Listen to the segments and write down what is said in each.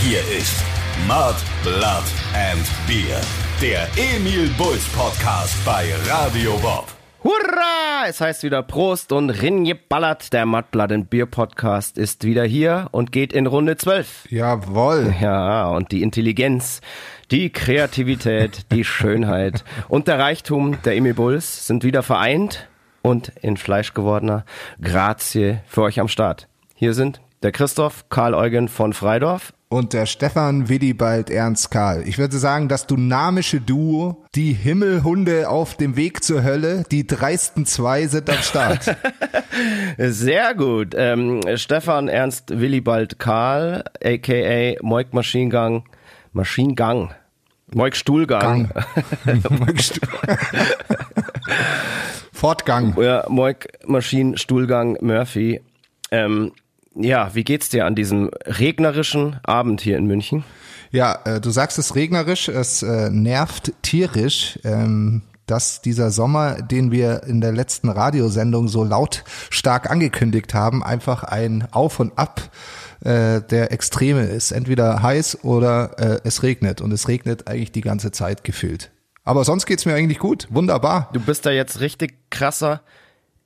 Hier ist Mud, Blood and Beer. Der Emil Bulls Podcast bei Radio Bob. Hurra! Es heißt wieder Prost und Ringeballert. Der Mudblood and Beer Podcast ist wieder hier und geht in Runde 12. Jawohl. Ja, und die Intelligenz, die Kreativität, die Schönheit und der Reichtum der Emil Bulls sind wieder vereint und in Fleisch gewordener Grazie für euch am Start. Hier sind der Christoph Karl Eugen von Freidorf Und der Stefan Willibald Ernst Karl. Ich würde sagen, das dynamische Duo, die Himmelhunde auf dem Weg zur Hölle, die dreisten zwei sind am Start. Sehr gut. Ähm, Stefan Ernst Willibald Karl, aka Moik Maschinengang, Maschinengang, Moik Stuhlgang. Fortgang. Ja, Moik Maschinenstuhlgang Murphy. Ähm, ja, wie geht's dir an diesem regnerischen Abend hier in München? Ja, äh, du sagst es regnerisch, es äh, nervt tierisch. Ähm, dass dieser Sommer, den wir in der letzten Radiosendung so lautstark angekündigt haben, einfach ein Auf und Ab äh, der Extreme ist. Entweder heiß oder äh, es regnet. Und es regnet eigentlich die ganze Zeit gefühlt. Aber sonst geht's mir eigentlich gut. Wunderbar. Du bist da jetzt richtig krasser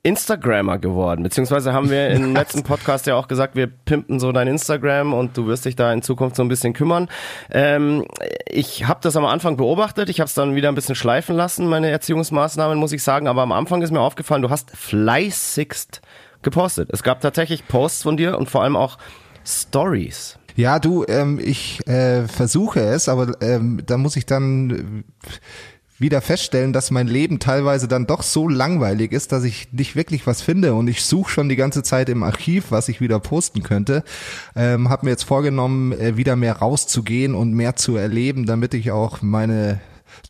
Instagrammer geworden. Beziehungsweise haben wir im letzten Podcast ja auch gesagt, wir pimpen so dein Instagram und du wirst dich da in Zukunft so ein bisschen kümmern. Ähm, ich habe das am Anfang beobachtet, ich habe es dann wieder ein bisschen schleifen lassen, meine Erziehungsmaßnahmen, muss ich sagen. Aber am Anfang ist mir aufgefallen, du hast fleißigst gepostet. Es gab tatsächlich Posts von dir und vor allem auch Stories. Ja, du, ähm, ich äh, versuche es, aber ähm, da muss ich dann äh, wieder feststellen, dass mein Leben teilweise dann doch so langweilig ist, dass ich nicht wirklich was finde und ich suche schon die ganze Zeit im Archiv, was ich wieder posten könnte. Ähm, habe mir jetzt vorgenommen, äh, wieder mehr rauszugehen und mehr zu erleben, damit ich auch meine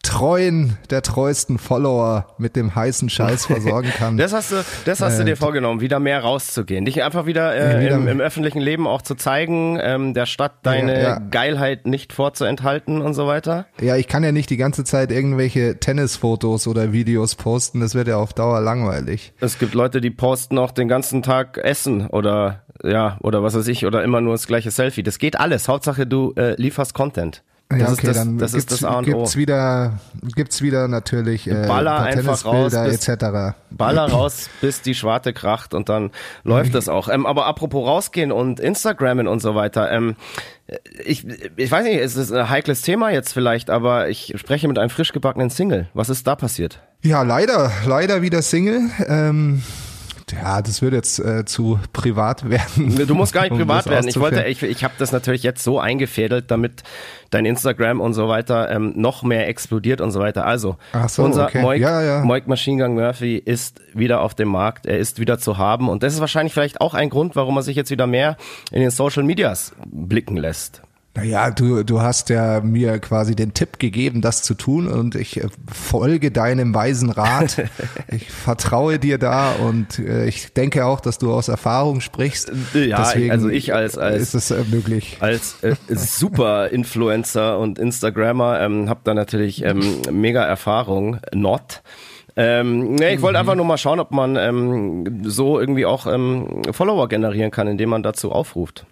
treuen, der treuesten Follower mit dem heißen Scheiß versorgen kann. das hast du, das hast du dir vorgenommen, wieder mehr rauszugehen, dich einfach wieder, äh, wieder im, im, öffentlichen Leben auch zu zeigen, ähm, der Stadt deine Ja, ja. Geilheit nicht vorzuenthalten und so weiter. Ja, ich kann ja nicht die ganze Zeit irgendwelche Tennisfotos oder Videos posten, das wird ja auf Dauer langweilig. Es gibt Leute, die posten auch den ganzen Tag Essen oder ja oder was weiß ich oder immer nur das gleiche Selfie. Das geht alles. Hauptsache du äh, lieferst Content. Das ja, ist okay, das, dann das ist gibt's, das A und O. gibt's wieder, gibt's wieder natürlich äh, Baller einfach raus, bis- etc. Baller raus, bis die Schwarte kracht und dann läuft das auch. Ähm, aber apropos rausgehen und Instagrammen und so weiter. Ähm, ich, ich weiß nicht, es ist ein heikles Thema jetzt vielleicht, aber ich spreche mit einem frisch gebackenen Single. Was ist da passiert? Ja, leider, leider wieder Single. Ähm, ja, das wird jetzt äh, zu privat werden. Du musst gar nicht um privat werden. Ich wollte, ich, ich habe das natürlich jetzt so eingefädelt, damit dein Instagram und so weiter ähm, noch mehr explodiert und so weiter. Also, so, unser okay. Moik, Ja, ja. Moik Machine Gun Murphy ist wieder auf dem Markt. Er ist wieder zu haben und das ist wahrscheinlich vielleicht auch ein Grund, warum er sich jetzt wieder mehr in den Social Medias blicken lässt. Naja, du, du hast ja mir quasi den Tipp gegeben, das zu tun und ich äh, folge deinem weisen Rat. ich vertraue dir da und äh, ich denke auch, dass du aus Erfahrung sprichst. Ja, Deswegen also ich als- als- ist es äh, möglich. als äh, super Influencer und Instagrammer ähm, habe da natürlich ähm, mega Erfahrung, not. Ähm, nee, ich wollte einfach nur mal schauen, ob man ähm, so irgendwie auch ähm, Follower generieren kann, indem man dazu aufruft.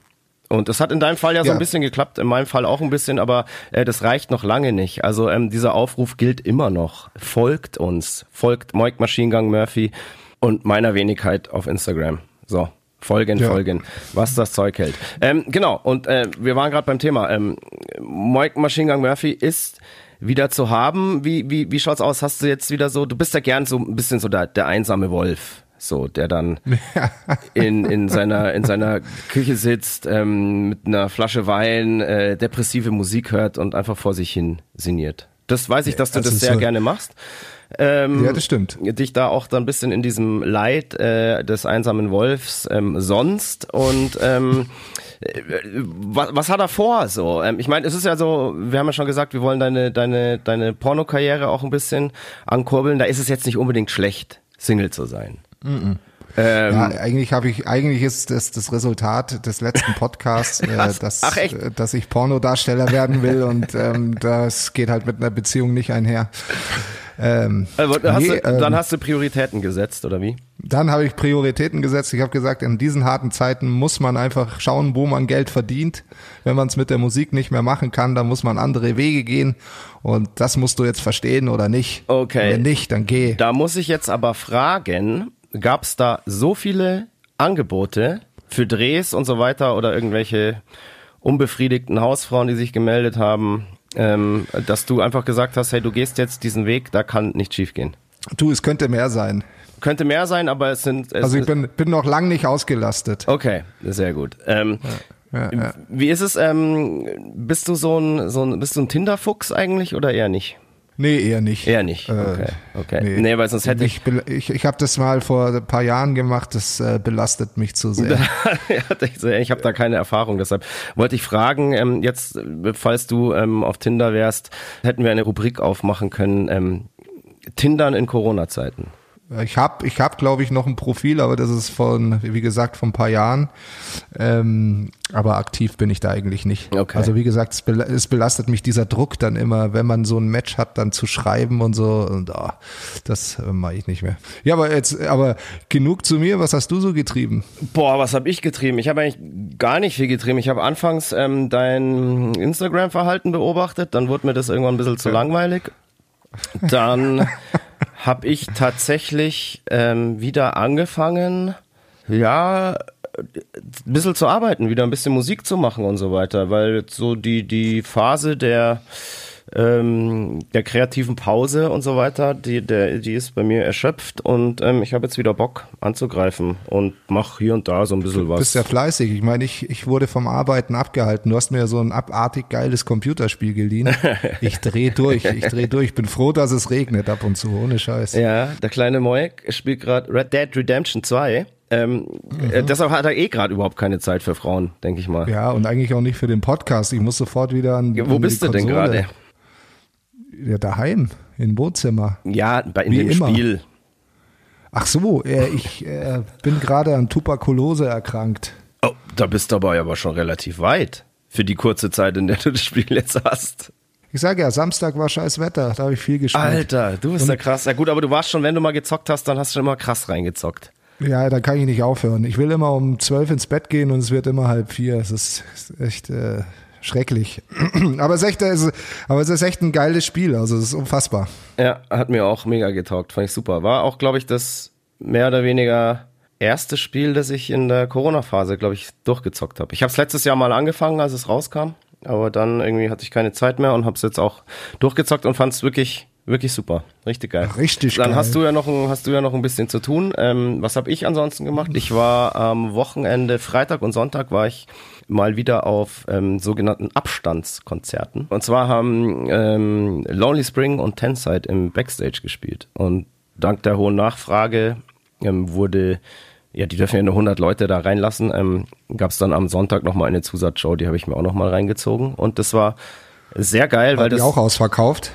Und das hat in deinem Fall ja so Ja. ein bisschen geklappt, in meinem Fall auch ein bisschen, aber äh, das reicht noch lange nicht. Also ähm, dieser Aufruf gilt immer noch. Folgt uns, folgt Moik Maschinengang Murphy und meiner Wenigkeit auf Instagram. So, folgen, Ja. folgen, was das Zeug hält. Ähm, genau, und äh, wir waren gerade beim Thema. Ähm, Moik Maschinengang Murphy ist wieder zu haben. Wie, wie, wie schaut's aus? Hast du jetzt wieder so, du bist ja gern so ein bisschen so der, der einsame Wolf. So, der dann in, in, seiner, in seiner Küche sitzt, ähm, mit einer Flasche Wein, äh, depressive Musik hört und einfach vor sich hin sinniert. Das weiß ich, dass du also das sehr so- gerne machst. Ähm, Ja, das stimmt. dich da auch dann ein bisschen in diesem Leid äh, des einsamen Wolfs ähm, sonst und ähm, äh, was, was hat er vor so? Ähm, ich meine, es ist ja so, wir haben ja schon gesagt, wir wollen deine deine deine Pornokarriere auch ein bisschen ankurbeln. Da ist es jetzt nicht unbedingt schlecht, Single zu sein. Ähm, ja, eigentlich habe ich, eigentlich ist das das Resultat des letzten Podcasts, äh, dass, Ach, äh, dass ich Pornodarsteller werden will und ähm, das geht halt mit einer Beziehung nicht einher. Ähm, also, hast nee, du, ähm, dann hast du Prioritäten gesetzt, oder wie? Dann habe ich Prioritäten gesetzt. Ich habe gesagt, in diesen harten Zeiten muss man einfach schauen, wo man Geld verdient. Wenn man es mit der Musik nicht mehr machen kann, dann muss man andere Wege gehen. Und das musst du jetzt verstehen oder nicht. Okay. Wenn nicht, dann geh. Da muss ich jetzt aber fragen, gab es da so viele Angebote für Drehs und so weiter oder irgendwelche unbefriedigten Hausfrauen, die sich gemeldet haben, ähm, dass du einfach gesagt hast, hey, du gehst jetzt diesen Weg, da kann nicht schiefgehen. Du, es könnte mehr sein. Könnte mehr sein, aber es sind. Es Also ich bin, bin noch lang nicht ausgelastet. Okay, sehr gut. Ähm, Ja, ja. Wie ist es? Ähm, bist du so ein, so ein, bist du ein Tinder-Fuchs eigentlich oder eher nicht? Nee, eher nicht. Eher nicht. Äh, Okay, okay. Nee, weil sonst hätte ich. ich. Ich, ich habe das mal vor ein paar Jahren gemacht, das äh, belastet mich zu sehr. Ich habe da keine Erfahrung, deshalb wollte ich fragen, ähm, jetzt, falls du ähm, auf Tinder wärst, hätten wir eine Rubrik aufmachen können, ähm, Tindern in Corona-Zeiten. Ich habe, ich hab, glaube ich, noch ein Profil, aber das ist von, wie gesagt, von ein paar Jahren. Ähm, aber aktiv bin ich da eigentlich nicht. Okay. Also wie gesagt, es, bel es belastet mich dieser Druck dann immer, wenn man so ein Match hat, dann zu schreiben und so. Und ah, das äh, mache ich nicht mehr. Ja, aber jetzt, aber genug zu mir. Was hast du so getrieben? Boah, was habe ich getrieben? Ich habe eigentlich gar nicht viel getrieben. Ich habe anfangs ähm, dein Instagram-Verhalten beobachtet, dann wurde mir das irgendwann ein bisschen zu langweilig. Dann habe ich tatsächlich ähm, wieder angefangen, ja, ein bisschen zu arbeiten, wieder ein bisschen Musik zu machen und so weiter, weil so die, die Phase der, ähm, der kreativen Pause und so weiter, die, der, die ist bei mir erschöpft und ähm, ich habe jetzt wieder Bock anzugreifen und mache hier und da so ein bisschen Du was. bist ja fleißig. Ich meine, ich, ich wurde vom Arbeiten abgehalten. Du hast mir so ein abartig geiles Computerspiel geliehen. Ich dreh durch, ich dreh durch. Bin froh, dass es regnet ab und zu, ohne Scheiß. Ja, der kleine Moek spielt gerade Red Dead Redemption 2. Ähm, äh, deshalb hat er eh gerade überhaupt keine Zeit für Frauen, denke ich mal. Ja, und eigentlich auch nicht für den Podcast. Ich muss sofort wieder an. Ja, Wo an bist du denn gerade? Ja, daheim, im Wohnzimmer. Ja, bei, in Wie dem immer. Spiel. Ach so, äh, ich äh, bin gerade an Tuberkulose erkrankt. Oh, da bist du aber aber schon relativ weit für die kurze Zeit, in der du das Spiel jetzt hast. Ich sage ja, Samstag war scheiß Wetter, da habe ich viel gespielt. Alter, du bist ja krass. Ja gut, aber du warst schon, wenn du mal gezockt hast, dann hast du immer krass reingezockt. Ja, da kann ich nicht aufhören. Ich will immer um zwölf ins Bett gehen und es wird immer halb vier. Es ist, ist echt äh, schrecklich. aber, es ist echt, es aber es ist echt ein geiles Spiel. Also es ist unfassbar. Ja, hat mir auch mega getaugt, fand ich super. War auch, glaube ich, das mehr oder weniger erste Spiel, das ich in der Corona-Phase, glaube ich, durchgezockt habe. Ich habe es letztes Jahr mal angefangen, als es rauskam, aber dann irgendwie hatte ich keine Zeit mehr und habe es jetzt auch durchgezockt und fand es wirklich, wirklich super, richtig geil. Richtig dann geil. hast du ja noch ein, hast du ja noch ein bisschen zu tun. Ähm, was habe ich ansonsten gemacht? Ich war am Wochenende, Freitag und Sonntag war ich mal wieder auf ähm, sogenannten Abstandskonzerten. Und zwar haben ähm, Lonely Spring und Tenside im Backstage gespielt. Und dank der hohen Nachfrage ähm, wurde, ja, die dürfen ja nur 100 Leute da reinlassen, ähm, gab es dann am Sonntag nochmal eine Zusatzshow, die habe ich mir auch nochmal reingezogen. Und das war sehr geil, War weil die das auch ausverkauft?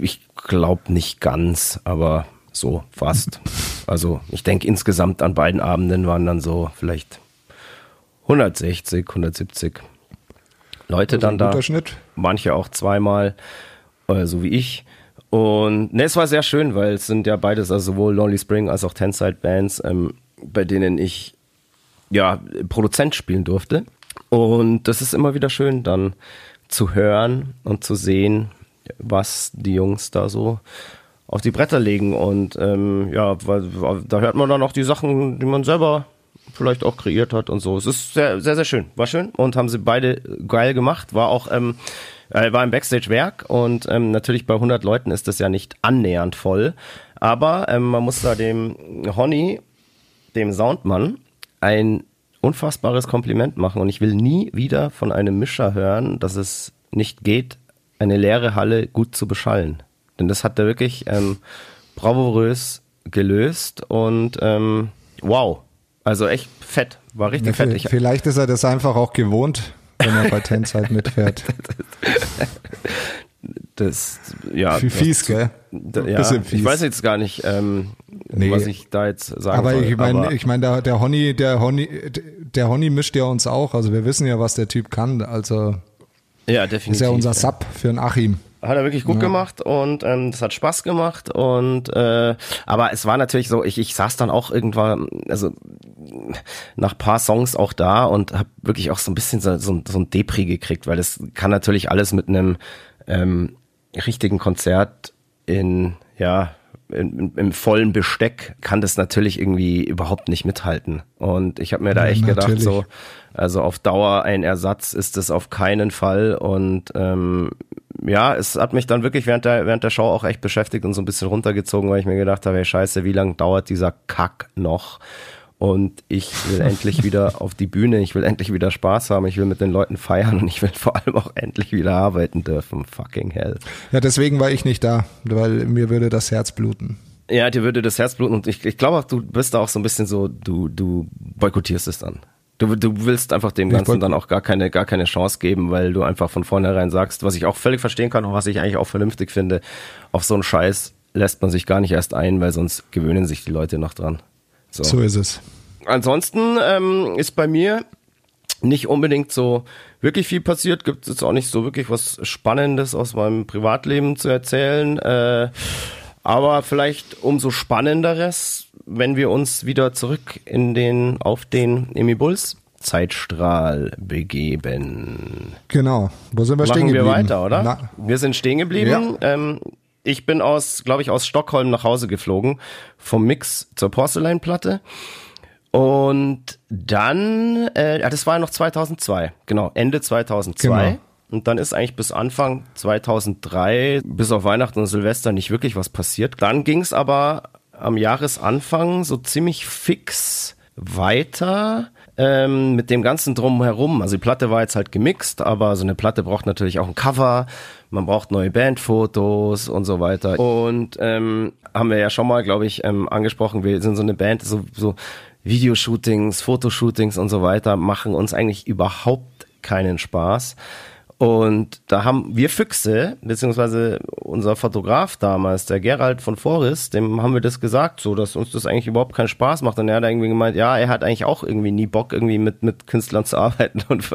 ich glaube nicht ganz, aber so fast. Also ich denke insgesamt an beiden Abenden waren dann so vielleicht 160, 170 Leute dann da. Schnitt. Manche auch zweimal, äh, so wie ich. Und ne, es war sehr schön, weil es sind ja beides, also sowohl Lonely Spring als auch Tenside Bands, ähm, bei denen ich ja Produzent spielen durfte. Und das ist immer wieder schön, dann zu hören und zu sehen, was die Jungs da so auf die Bretter legen. Und ähm, ja, weil, da hört man dann auch die Sachen, die man selber vielleicht auch kreiert hat und so. Es ist sehr, sehr, sehr schön. War schön und haben sie beide geil gemacht. War auch, ähm, äh, war im Backstage-Werk und ähm, natürlich bei 100 Leuten ist das ja nicht annähernd voll. Aber ähm, man muss da dem Honey, dem Soundmann, ein unfassbares Kompliment machen. Und ich will nie wieder von einem Mischer hören, dass es nicht geht, eine leere Halle gut zu beschallen. Denn das hat er wirklich ähm, bravourös gelöst und ähm, wow. Also echt fett. War richtig Ja, fett. vi- Ich, vielleicht ist er das einfach auch gewohnt, wenn er bei Tenside mitfährt. das, ja, fies, das- gell? Da, ja, Bisschen fies. ich weiß jetzt gar nicht. Ähm, nee. was ich da jetzt sagen aber soll. Ich mein, aber ich meine, der, der Honey, der Honey, der Honey mischt ja uns auch. Also wir wissen ja, was der Typ kann. Also ja, definitiv. Ist ja unser Sub für einen Achim. Hat er wirklich gut ja. gemacht und ähm, das hat Spaß gemacht und äh, aber es war natürlich so, ich, ich saß dann auch irgendwann, also nach paar Songs auch da und habe wirklich auch so ein bisschen so, so, so ein Depri gekriegt, weil das kann natürlich alles mit einem ähm, richtigen Konzert in ja im, im vollen Besteck kann das natürlich irgendwie überhaupt nicht mithalten. Und ich habe mir da ja, echt natürlich. gedacht, so, also auf Dauer ein Ersatz ist es auf keinen Fall. Und ähm, ja, es hat mich dann wirklich während der, während der Show auch echt beschäftigt und so ein bisschen runtergezogen, weil ich mir gedacht habe, hey scheiße, wie lange dauert dieser Kack noch? und ich will endlich wieder auf die Bühne, ich will endlich wieder Spaß haben, ich will mit den Leuten feiern und ich will vor allem auch endlich wieder arbeiten dürfen. Fucking hell. Ja, deswegen war ich nicht da, weil mir würde das Herz bluten. Ja, dir würde das Herz bluten und ich, ich glaube auch, du bist da auch so ein bisschen so, du, du boykottierst es dann. Du, du willst einfach dem Ganzen dann auch gar keine, gar keine Chance geben, weil du einfach von vornherein sagst, was ich auch völlig verstehen kann und was ich eigentlich auch vernünftig finde, auf so einen Scheiß lässt man sich gar nicht erst ein, weil sonst gewöhnen sich die Leute noch dran. So, so ist es. Ansonsten ähm, ist bei mir nicht unbedingt so wirklich viel passiert. Gibt es jetzt auch nicht so wirklich was Spannendes aus meinem Privatleben zu erzählen. Äh, aber vielleicht umso spannenderes, wenn wir uns wieder zurück in den auf den Emi Bulls Zeitstrahl begeben. Genau. Wo sind wir Machen stehen geblieben? wir weiter, oder? Na. Wir sind stehen geblieben. Ja. Ähm, ich bin aus, glaube ich, aus Stockholm nach Hause geflogen, vom Mix zur Porcelainplatte. Und dann, äh, ja, das war ja noch 2002, genau, Ende 2002. Genau. Und dann ist eigentlich bis Anfang 2003, bis auf Weihnachten und Silvester nicht wirklich was passiert. Dann ging es aber am Jahresanfang so ziemlich fix weiter ähm, mit dem ganzen Drumherum. Also die Platte war jetzt halt gemixt, aber so eine Platte braucht natürlich auch ein Cover man braucht neue Bandfotos und so weiter. Und ähm, haben wir ja schon mal, glaube ich, ähm, angesprochen, wir sind so eine Band, so, so Videoshootings, Fotoshootings und so weiter machen uns eigentlich überhaupt keinen Spaß. Und da haben wir Füchse, beziehungsweise unser Fotograf damals, der Gerald von Forest, dem haben wir das gesagt, so, dass uns das eigentlich überhaupt keinen Spaß macht. Und er hat irgendwie gemeint, ja, er hat eigentlich auch irgendwie nie Bock, irgendwie mit, mit Künstlern zu arbeiten und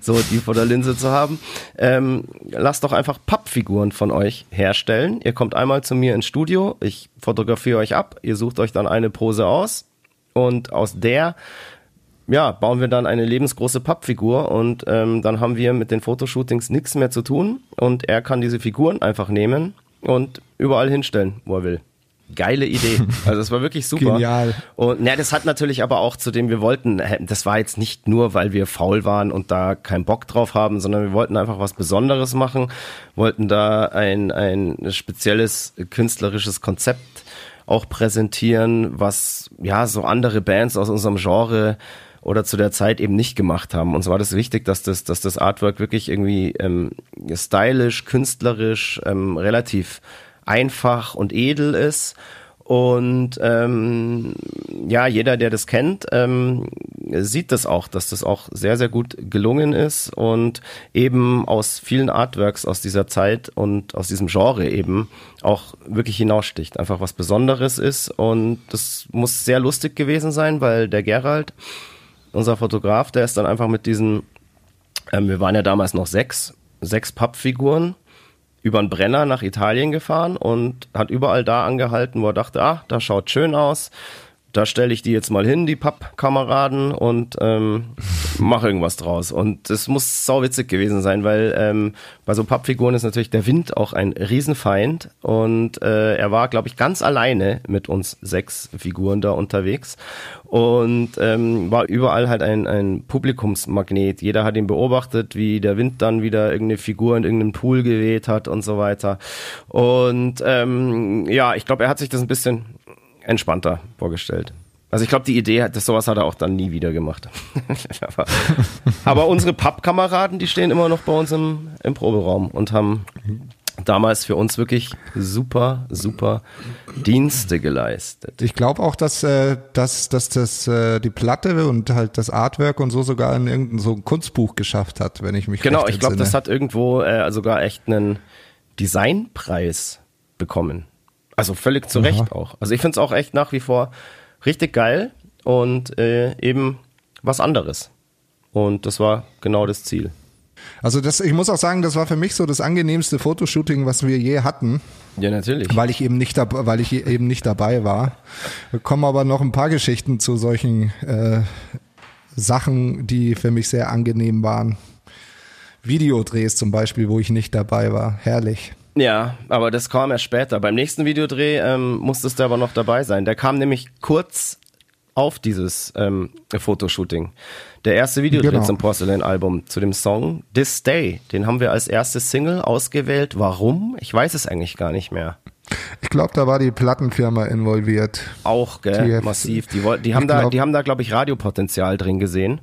so die vor der Linse zu haben. Ähm, lasst doch einfach Pappfiguren von euch herstellen. Ihr kommt einmal zu mir ins Studio, ich fotografiere euch ab, ihr sucht euch dann eine Pose aus und aus der ja, bauen wir dann eine lebensgroße Pappfigur und ähm, dann haben wir mit den Fotoshootings nichts mehr zu tun und er kann diese Figuren einfach nehmen und überall hinstellen, wo er will. Geile Idee. Also es war wirklich super. Genial. Und na, das hat natürlich aber auch zu dem wir wollten, das war jetzt nicht nur, weil wir faul waren und da keinen Bock drauf haben, sondern wir wollten einfach was Besonderes machen, wollten da ein, ein spezielles künstlerisches Konzept auch präsentieren, was ja so andere Bands aus unserem Genre oder zu der Zeit eben nicht gemacht haben. Und so war das wichtig, dass das, dass das Artwork wirklich irgendwie ähm, stylisch, künstlerisch, ähm, relativ einfach und edel ist. Und ähm, ja, jeder, der das kennt, ähm, sieht das auch, dass das auch sehr, sehr gut gelungen ist und eben aus vielen Artworks aus dieser Zeit und aus diesem Genre eben auch wirklich hinaussticht. Einfach was Besonderes ist und das muss sehr lustig gewesen sein, weil der Gerald, unser Fotograf, der ist dann einfach mit diesen, ähm, wir waren ja damals noch sechs, sechs Pappfiguren über einen Brenner nach Italien gefahren und hat überall da angehalten, wo er dachte, ah, das schaut schön aus, da stelle ich die jetzt mal hin, die Pappkameraden, und ähm, mache irgendwas draus. Und es muss sauwitzig gewesen sein, weil ähm, bei so Pappfiguren ist natürlich der Wind auch ein Riesenfeind. Und äh, er war, glaube ich, ganz alleine mit uns sechs Figuren da unterwegs und ähm, war überall halt ein, ein Publikumsmagnet. Jeder hat ihn beobachtet, wie der Wind dann wieder irgendeine Figur in irgendeinen Pool geweht hat und so weiter. Und ähm, ja, ich glaube, er hat sich das ein bisschen entspannter vorgestellt. Also ich glaube, die Idee, das sowas hat er auch dann nie wieder gemacht. aber, aber, unsere Pappkameraden, die stehen immer noch bei uns im, im Proberaum und haben damals für uns wirklich super, super Dienste geleistet. Ich glaube auch, dass, äh, dass, dass das äh, die Platte und halt das Artwork und so sogar in irgendein so ein Kunstbuch geschafft hat, wenn ich mich Genau, ich glaube, das hat irgendwo äh, sogar echt einen Designpreis bekommen. Also völlig zu Recht auch. Also ich finde es auch echt nach wie vor richtig geil und äh, eben was anderes. Und das war genau das Ziel. Also das, ich muss auch sagen, das war für mich so das angenehmste Fotoshooting, was wir je hatten. Ja, natürlich. Weil ich eben nicht, weil ich eben nicht dabei war. Wir kommen aber noch ein paar Geschichten zu solchen äh, Sachen, die für mich sehr angenehm waren. Videodrehs zum Beispiel, wo ich nicht dabei war. Herrlich. Ja, aber das kam erst später. Beim nächsten Videodreh ähm, musstest du aber noch dabei sein. Der kam nämlich kurz auf dieses ähm, Fotoshooting. Der erste Videodreh genau. zum Porcelain-Album, zu dem Song This Day. Den haben wir als erste Single ausgewählt. Warum? Ich weiß es eigentlich gar nicht mehr. Ich glaube, da war die Plattenfirma involviert. Auch, gell, die massiv. Die, die haben, da, die haben da, glaube ich, Radiopotenzial drin gesehen.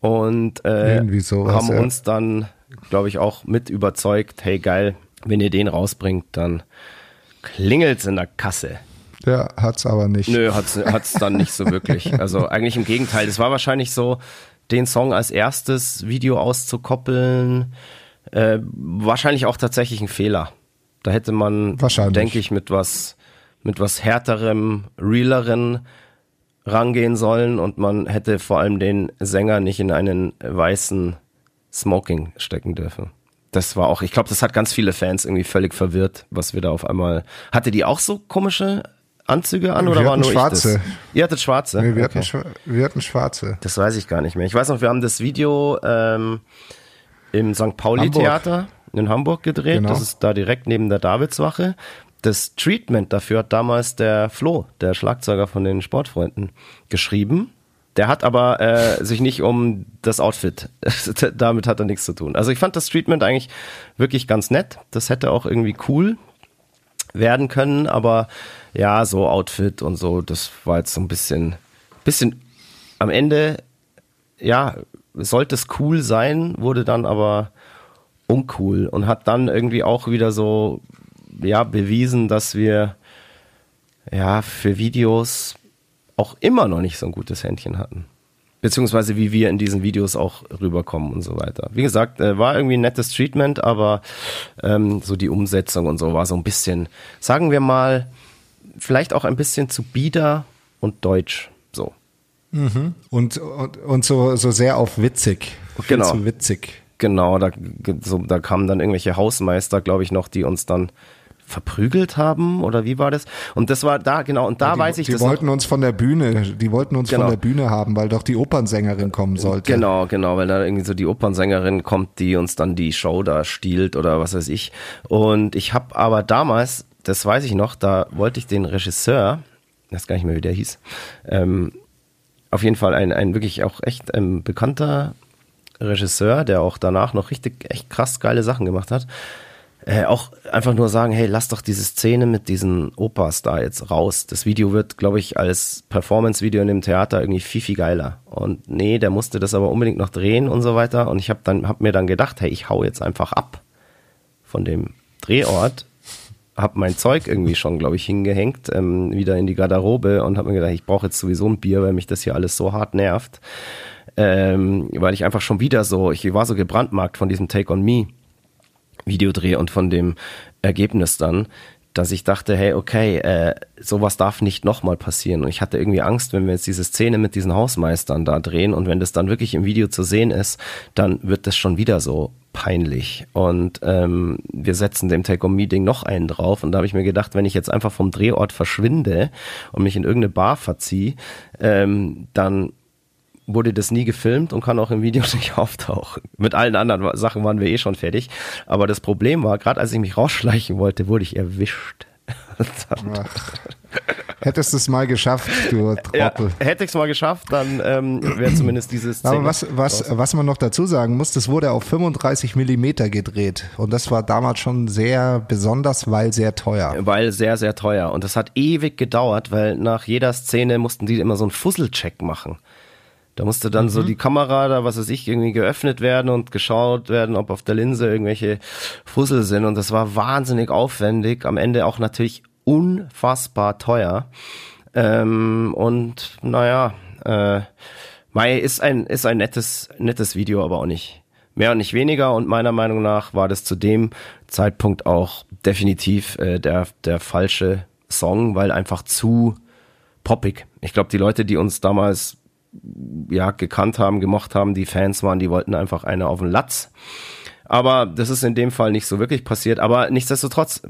Und äh, haben uns dann, glaube ich, auch mit überzeugt, hey geil, wenn ihr den rausbringt, dann klingelt's in der Kasse. Ja, hat's aber nicht. Nö, hat's, hat's dann nicht so wirklich. Also eigentlich im Gegenteil. Das war wahrscheinlich so, den Song als erstes Video auszukoppeln, äh, wahrscheinlich auch tatsächlich ein Fehler. Da hätte man, denke ich, mit was, mit was härterem, realeren rangehen sollen und man hätte vor allem den Sänger nicht in einen weißen Smoking stecken dürfen. Das war auch, ich glaube, das hat ganz viele Fans irgendwie völlig verwirrt, was wir da auf einmal. Hatte die auch so komische Anzüge an oder wir war nur schwarze. ich das? Ihr hattet schwarze? Nee, wir, okay. hatten, wir hatten schwarze. Das weiß ich gar nicht mehr. Ich weiß noch, wir haben das Video ähm, im St. Pauli Hamburg. Theater in Hamburg gedreht. Genau. Das ist da direkt neben der Davidswache. Das Treatment dafür hat damals der Flo, der Schlagzeuger von den Sportfreunden, geschrieben. Der hat aber äh, sich nicht um das Outfit, damit hat er nichts zu tun. Also ich fand das Treatment eigentlich wirklich ganz nett. Das hätte auch irgendwie cool werden können, aber ja, so Outfit und so, das war jetzt so ein bisschen, bisschen am Ende, ja, sollte es cool sein, wurde dann aber uncool und hat dann irgendwie auch wieder so, ja, bewiesen, dass wir, ja, für Videos auch immer noch nicht so ein gutes Händchen hatten. Beziehungsweise wie wir in diesen Videos auch rüberkommen und so weiter. Wie gesagt, äh, war irgendwie ein nettes Treatment, aber ähm, so die Umsetzung und so war so ein bisschen, sagen wir mal, vielleicht auch ein bisschen zu bieder und deutsch. So. Mhm. Und, und, und so, so sehr auf witzig. Genau. Zu witzig. Genau, da, so, da kamen dann irgendwelche Hausmeister, glaube ich, noch, die uns dann verprügelt haben oder wie war das? Und das war da genau und da ja, die, weiß ich die das wollten noch. uns von der Bühne, die wollten uns genau. von der Bühne haben, weil doch die Opernsängerin kommen sollte. Genau, genau, weil da irgendwie so die Opernsängerin kommt, die uns dann die Show da stiehlt oder was weiß ich. Und ich habe aber damals, das weiß ich noch, da wollte ich den Regisseur, das gar nicht mehr wie der hieß, ähm, auf jeden Fall ein, ein wirklich auch echt ähm, bekannter Regisseur, der auch danach noch richtig echt krass geile Sachen gemacht hat äh, auch einfach nur sagen, hey, lass doch diese Szene mit diesen Opas da jetzt raus. Das Video wird, glaube ich, als Performance-Video in dem Theater irgendwie viel, viel geiler. Und nee, der musste das aber unbedingt noch drehen und so weiter. Und ich habe dann, hab mir dann gedacht, hey, ich hau jetzt einfach ab von dem Drehort. Hab mein Zeug irgendwie schon, glaube ich, hingehängt, ähm, wieder in die Garderobe und habe mir gedacht, ich brauche jetzt sowieso ein Bier, weil mich das hier alles so hart nervt. Ähm, weil ich einfach schon wieder so, ich war so gebrandmarkt von diesem Take on Me Videodreh und von dem Ergebnis dann, dass ich dachte, hey, okay, äh, sowas darf nicht nochmal passieren. Und ich hatte irgendwie Angst, wenn wir jetzt diese Szene mit diesen Hausmeistern da drehen und wenn das dann wirklich im Video zu sehen ist, dann wird das schon wieder so peinlich. Und ähm, wir setzen dem Take-On-Meeting noch einen drauf. Und da habe ich mir gedacht, wenn ich jetzt einfach vom Drehort verschwinde und mich in irgendeine Bar verziehe, ähm, dann wurde das nie gefilmt und kann auch im Video nicht auftauchen. Mit allen anderen Sachen waren wir eh schon fertig. Aber das Problem war, gerade als ich mich rausschleichen wollte, wurde ich erwischt. Hättest du es mal geschafft, du Trottel. Ja, hätte ich es mal geschafft, dann ähm, wäre zumindest dieses. Aber was, was, was man noch dazu sagen muss, das wurde auf 35 Millimeter gedreht. Und das war damals schon sehr besonders, weil sehr teuer. Weil sehr, sehr teuer. Und das hat ewig gedauert, weil nach jeder Szene mussten die immer so einen Fusselcheck machen. Da musste dann mhm. so die Kamera da, was weiß ich, irgendwie geöffnet werden und geschaut werden, ob auf der Linse irgendwelche Fussel sind. Und das war wahnsinnig aufwendig. Am Ende auch natürlich unfassbar teuer. Ähm, und naja, äh, Mai ist ein, ist ein nettes, nettes Video, aber auch nicht mehr und nicht weniger. Und meiner Meinung nach war das zu dem Zeitpunkt auch definitiv äh, der, der falsche Song, weil einfach zu poppig. Ich glaube, die Leute, die uns damals ja gekannt haben, gemocht haben, die Fans waren, die wollten einfach eine auf den Latz. Aber das ist in dem Fall nicht so wirklich passiert. Aber nichtsdestotrotz,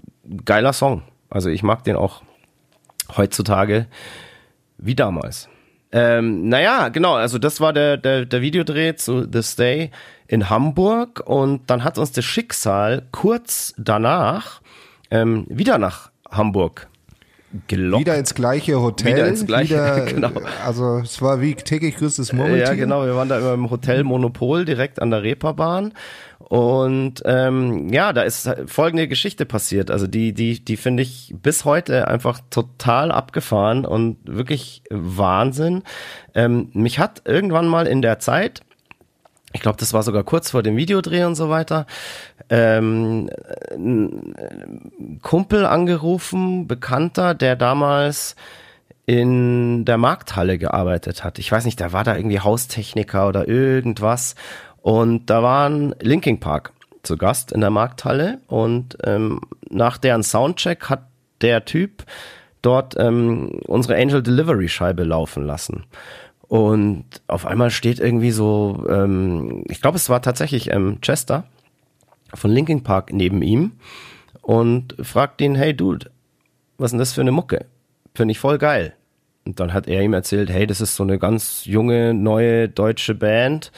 geiler Song. Also ich mag den auch heutzutage wie damals. Ähm, naja, genau, also das war der, der, der Videodreh zu The Stay in Hamburg und dann hat uns das Schicksal kurz danach ähm, wieder nach Hamburg gelockt. Wieder ins gleiche Hotel. Wieder ins gleiche, wieder, genau. Also es war wie täglich grüßt das Murmeltier. Ja, genau, wir waren da immer im Hotel Monopol direkt an der Reeperbahn und ähm, ja, da ist folgende Geschichte passiert. Also die, die, die finde ich bis heute einfach total abgefahren und wirklich Wahnsinn. Ähm, mich hat irgendwann mal in der Zeit, ich glaube, das war sogar kurz vor dem Videodreh und so weiter, ähm, ein Kumpel angerufen, Bekannter, der damals in der Markthalle gearbeitet hat. Ich weiß nicht, der war da irgendwie Haustechniker oder irgendwas. Und da waren Linking Park zu Gast in der Markthalle und ähm, nach deren Soundcheck hat der Typ dort ähm, unsere Angel Delivery Scheibe laufen lassen. Und auf einmal steht irgendwie so, ähm, ich glaube, es war tatsächlich ähm, Chester von Linking Park neben ihm und fragt ihn, hey Dude, was ist denn das für eine Mucke? Finde ich voll geil. Und dann hat er ihm erzählt, hey, das ist so eine ganz junge, neue deutsche Band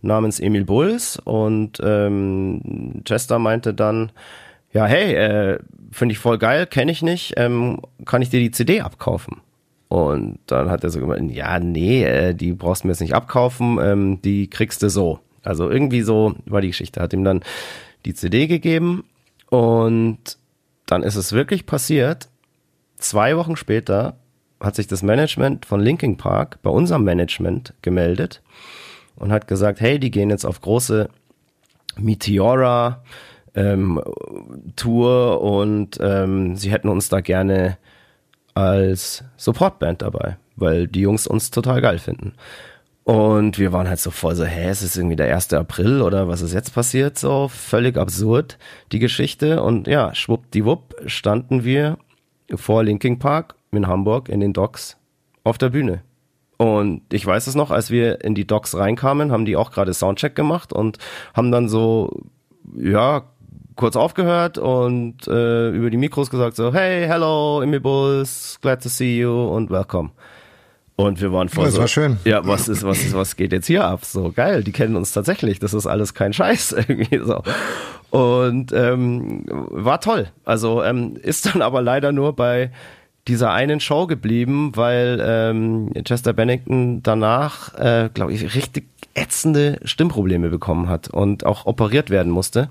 namens Emil Bulls und ähm, Chester meinte dann, ja, hey, äh, finde ich voll geil, kenne ich nicht, ähm, kann ich dir die CD abkaufen? Und dann hat er so gemeint, ja, nee, äh, die brauchst du mir jetzt nicht abkaufen, ähm, die kriegst du so. Also irgendwie so war die Geschichte. Hat ihm dann die CD gegeben und dann ist es wirklich passiert. Zwei Wochen später hat sich das Management von Linking Park bei unserem Management gemeldet und hat gesagt, hey, die gehen jetzt auf große Meteora ähm, Tour und ähm, sie hätten uns da gerne als Supportband dabei, weil die Jungs uns total geil finden. Und wir waren halt so voll so, hä, es ist irgendwie der 1. April oder was ist jetzt passiert? So völlig absurd, die Geschichte. Und ja, schwuppdiwupp standen wir vor Linking Park in Hamburg in den Docks auf der Bühne. Und ich weiß es noch, als wir in die Docks reinkamen, haben die auch gerade Soundcheck gemacht und haben dann so, ja, kurz aufgehört und äh, über die Mikros gesagt so, hey, hello, Emil Bulls, glad to see you und welcome. Und wir waren voll Das so, war schön. ja, was ist, was ist, was geht jetzt hier ab? So geil, die kennen uns tatsächlich. Das ist alles kein Scheiß irgendwie so. Und ähm, war toll. Also ähm, ist dann aber leider nur bei dieser einen Show geblieben, weil ähm, Chester Bennington danach, äh, glaube ich, richtig ätzende Stimmprobleme bekommen hat und auch operiert werden musste.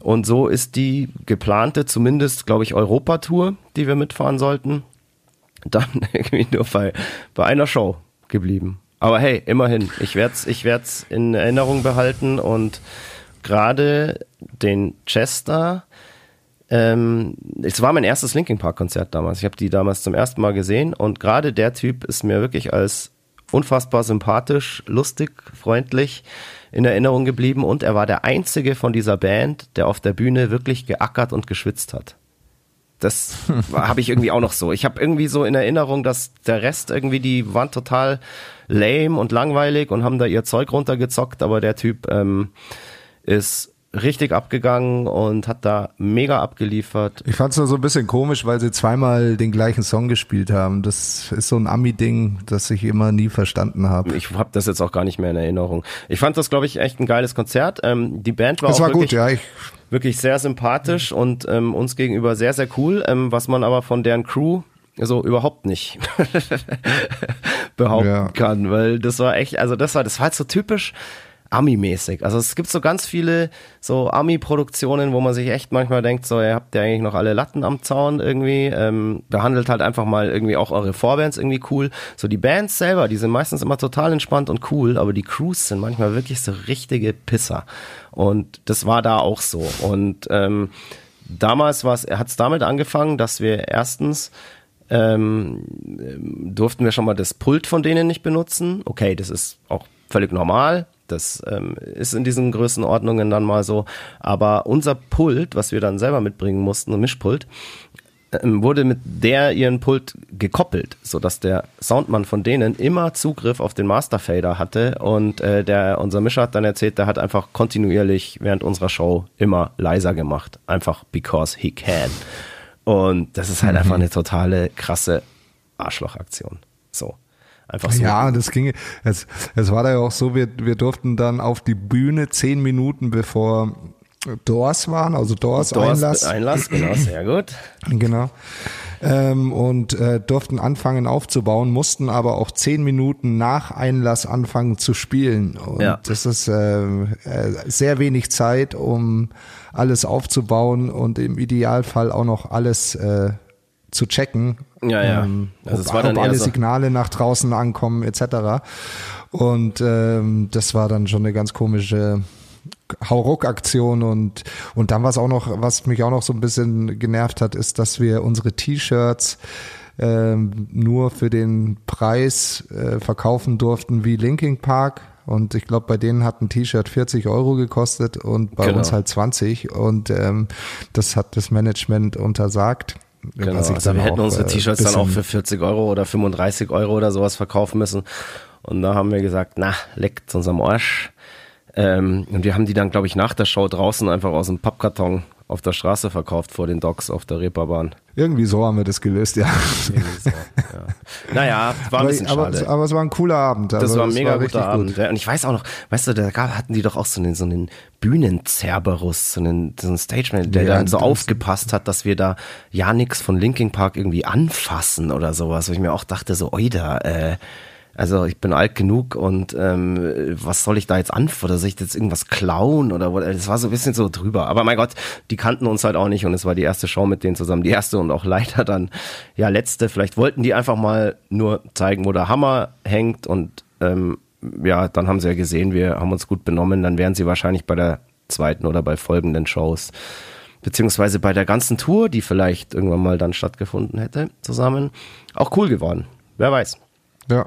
Und so ist die geplante, zumindest, glaube ich, Europatour, die wir mitfahren sollten, dann irgendwie nur bei, bei einer Show geblieben. Aber hey, immerhin, ich werde es ich werd's in Erinnerung behalten und gerade den Chester, ähm, es war mein erstes Linkin Park Konzert damals. Ich habe die damals zum ersten Mal gesehen und gerade der Typ ist mir wirklich als unfassbar sympathisch, lustig, freundlich in Erinnerung geblieben und er war der einzige von dieser Band, der auf der Bühne wirklich geackert und geschwitzt hat. Das habe ich irgendwie auch noch so. Ich habe irgendwie so in Erinnerung, dass der Rest irgendwie, die waren total lame und langweilig und haben da ihr Zeug runtergezockt, aber der Typ ähm, ist richtig abgegangen und hat da mega abgeliefert. Ich fand es nur so ein bisschen komisch, weil sie zweimal den gleichen Song gespielt haben. Das ist so ein Ami-Ding, das ich immer nie verstanden habe. Ich habe das jetzt auch gar nicht mehr in Erinnerung. Ich fand das, glaube ich, echt ein geiles Konzert. Ähm, die Band war Das auch war wirklich, gut, ja. Ich, wirklich sehr sympathisch und ähm, uns gegenüber sehr, sehr cool, ähm, was man aber von deren Crew so überhaupt nicht behaupten Ja. kann, weil das war echt, also das war, das war halt so typisch Ami-mäßig. Also es gibt so ganz viele so Ami-Produktionen, wo man sich echt manchmal denkt, so, ihr habt ja eigentlich noch alle Latten am Zaun irgendwie, ähm, behandelt halt einfach mal irgendwie auch eure Vorbands irgendwie cool. So die Bands selber, die sind meistens immer total entspannt und cool, aber die Crews sind manchmal wirklich so richtige Pisser. Und das war da auch so. Und ähm, damals hat es damit angefangen, dass wir erstens ähm, durften wir schon mal das Pult von denen nicht benutzen. Okay, das ist auch völlig normal. Das ähm, ist in diesen Größenordnungen dann mal so. Aber unser Pult, was wir dann selber mitbringen mussten, ein Mischpult, ähm, wurde mit der ihren Pult gekoppelt, sodass der Soundmann von denen immer Zugriff auf den Masterfader hatte und äh, der unser Mischer hat dann erzählt, der hat einfach kontinuierlich während unserer Show immer leiser gemacht, einfach because he can. Und das ist halt mhm. einfach eine totale krasse Arschlochaktion. So. Einfach so. Ja, das ging. Es, es war da ja auch so, wir, wir durften dann auf die Bühne zehn Minuten bevor Doors waren, also Doors, Doors Einlass. Einlass, genau, sehr gut. Genau. Ähm, und äh, durften anfangen aufzubauen, mussten aber auch zehn Minuten nach Einlass anfangen zu spielen. Und ja. das ist äh, äh, sehr wenig Zeit, um alles aufzubauen und im Idealfall auch noch alles äh, zu checken. Ja, ja. Ähm, also ob, ob alle so Signale nach draußen ankommen etc. Und ähm, das war dann schon eine ganz komische Hauruck-Aktion und, und dann was auch noch, was mich auch noch so ein bisschen genervt hat, ist, dass wir unsere T-Shirts ähm, nur für den Preis äh, verkaufen durften wie Linking Park. Und ich glaube, bei denen hat ein T-Shirt 40 Euro gekostet und bei genau. uns halt 20. Und ähm, das hat das Management untersagt. Genau, also wir hätten unsere äh, T-Shirts dann auch für 40 Euro oder 35 Euro oder sowas verkaufen müssen. Und da haben wir gesagt, na, leckt uns am Arsch. Ähm, und wir haben die dann, glaube ich, nach der Show draußen einfach aus dem Pappkarton auf der Straße verkauft vor den Docks auf der Reeperbahn. Irgendwie so haben wir das gelöst, ja. So, ja. Naja, war ein bisschen aber, schade. Aber es war ein cooler Abend. Das war ein mega war guter Abend. Gut. Und ich weiß auch noch, weißt du, da hatten die doch auch so einen, so einen Bühnenzerberus, so einen, so einen Stageman, der ja, dann so aufgepasst hat, dass wir da ja nichts von Linking Park irgendwie anfassen oder sowas. Wo ich mir auch dachte, so, oida, äh, also ich bin alt genug und ähm, was soll ich da jetzt anfangen? Soll ich jetzt irgendwas klauen? Oder das war so ein bisschen so drüber. Aber mein Gott, die kannten uns halt auch nicht und es war die erste Show mit denen zusammen. Die erste und auch leider dann, ja, letzte. Vielleicht wollten die einfach mal nur zeigen, wo der Hammer hängt und ähm, ja, dann haben sie ja gesehen, wir haben uns gut benommen. Dann wären sie wahrscheinlich bei der zweiten oder bei folgenden Shows beziehungsweise bei der ganzen Tour, die vielleicht irgendwann mal dann stattgefunden hätte, zusammen, auch cool geworden. Wer weiß. Ja,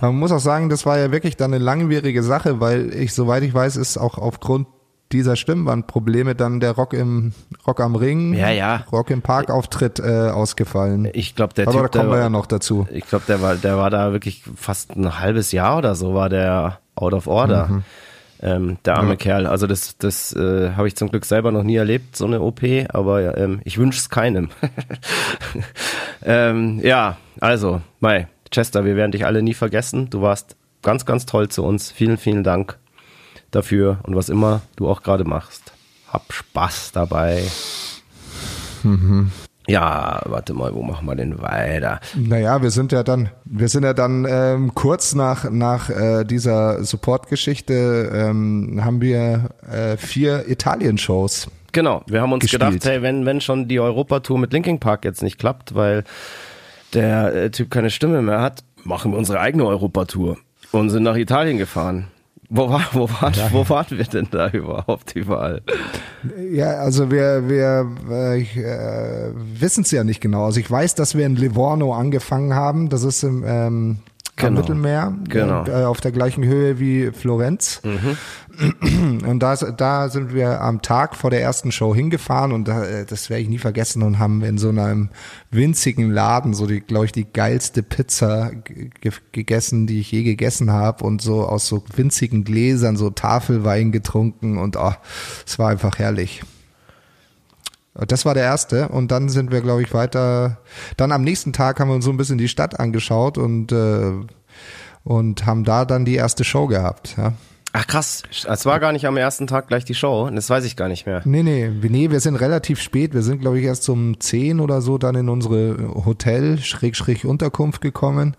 man muss auch sagen, das war ja wirklich dann eine langwierige Sache, weil ich, soweit ich weiß, ist auch aufgrund dieser Stimmbandprobleme dann der Rock im Rock am Ring, ja, ja. Rock im Park Auftritt äh, ausgefallen. Ich glaube, der Aber typ, da kommen wir ja noch dazu. Ich glaube, der war, der war da wirklich fast ein halbes Jahr oder so war der out of order. Mhm. Ähm, der arme ja. Kerl. Also das, das äh, habe ich zum Glück selber noch nie erlebt, so eine OP, aber ähm, ich wünsche es keinem. ähm, ja, also, Mai, Chester, wir werden dich alle nie vergessen. Du warst ganz, ganz toll zu uns. Vielen, vielen Dank dafür und was immer du auch gerade machst. Hab Spaß dabei. Mhm. Ja, warte mal, wo machen wir denn weiter? Naja, wir sind ja dann, wir sind ja dann ähm, kurz nach nach äh, dieser Support-Geschichte ähm, haben wir äh, vier Italien-Shows. Genau, wir haben uns gespielt. gedacht, hey, wenn wenn schon die Europatour mit Linking Park jetzt nicht klappt, weil der äh, Typ keine Stimme mehr hat, machen wir unsere eigene Europatour und sind nach Italien gefahren. Wo, war, wo, war, ja. wo waren wir denn da überhaupt überall? Ja, also wir, wir äh, äh, wissen es ja nicht genau. Also ich weiß, dass wir in Livorno angefangen haben. Das ist im ähm, genau. Mittelmeer, genau. äh, auf der gleichen Höhe wie Florenz. Mhm. Und da, da sind wir am Tag vor der ersten Show hingefahren und da, äh, das werde ich nie vergessen und haben in so einem winzigen Laden so die, glaube ich, die geilste Pizza gegessen, die ich je gegessen habe und so aus so winzigen Gläsern so Tafelwein getrunken und oh, es war einfach herrlich. Das war der erste und dann sind wir, glaube ich, weiter. Dann am nächsten Tag haben wir uns so ein bisschen die Stadt angeschaut und äh, und haben da dann die erste Show gehabt. Ja. Ach krass, es war gar nicht am ersten Tag gleich die Show, das weiß ich gar nicht mehr. Nee, nee, nee, wir sind relativ spät, wir sind glaube ich erst um 10 oder so dann in unsere Hotel, Schräg, Schräg Unterkunft gekommen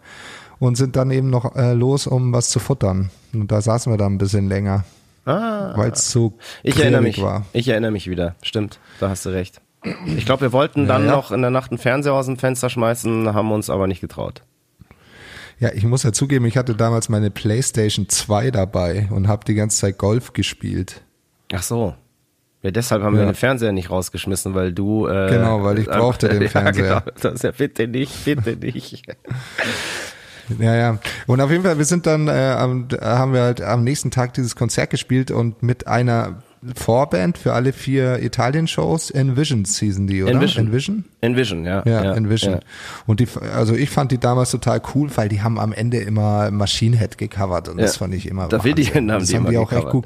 und sind dann eben noch äh, los, um was zu futtern. Und da saßen wir dann ein bisschen länger. Ah. Weil es so ich erinnere mich, war. Ich erinnere mich wieder, stimmt, da hast du recht. Ich glaube, wir wollten dann ja, ja. noch in der Nacht einen Fernseher aus dem Fenster schmeißen, haben uns aber nicht getraut. Ja, ich muss ja zugeben, ich hatte damals meine PlayStation 2 dabei und habe die ganze Zeit Golf gespielt. Ach so. Ja, deshalb haben ja. wir den Fernseher nicht rausgeschmissen, weil du. Äh, genau, weil ich brauchte äh, den Fernseher. Ja, genau. Das ist ja bitte nicht, bitte nicht. Ja, ja. Und auf jeden Fall, wir sind dann, äh, haben wir halt am nächsten Tag dieses Konzert gespielt und mit einer Vorband für alle vier Italien-Shows. Envision hießen die, oder? Envision. Envision? Envision, ja. Ja, Envision. ja. Und die, also ich fand die damals total cool, weil die haben am Ende immer Machine Head gecovert und das Ja. fand ich immer Da will die haben das die haben die auch echt gut,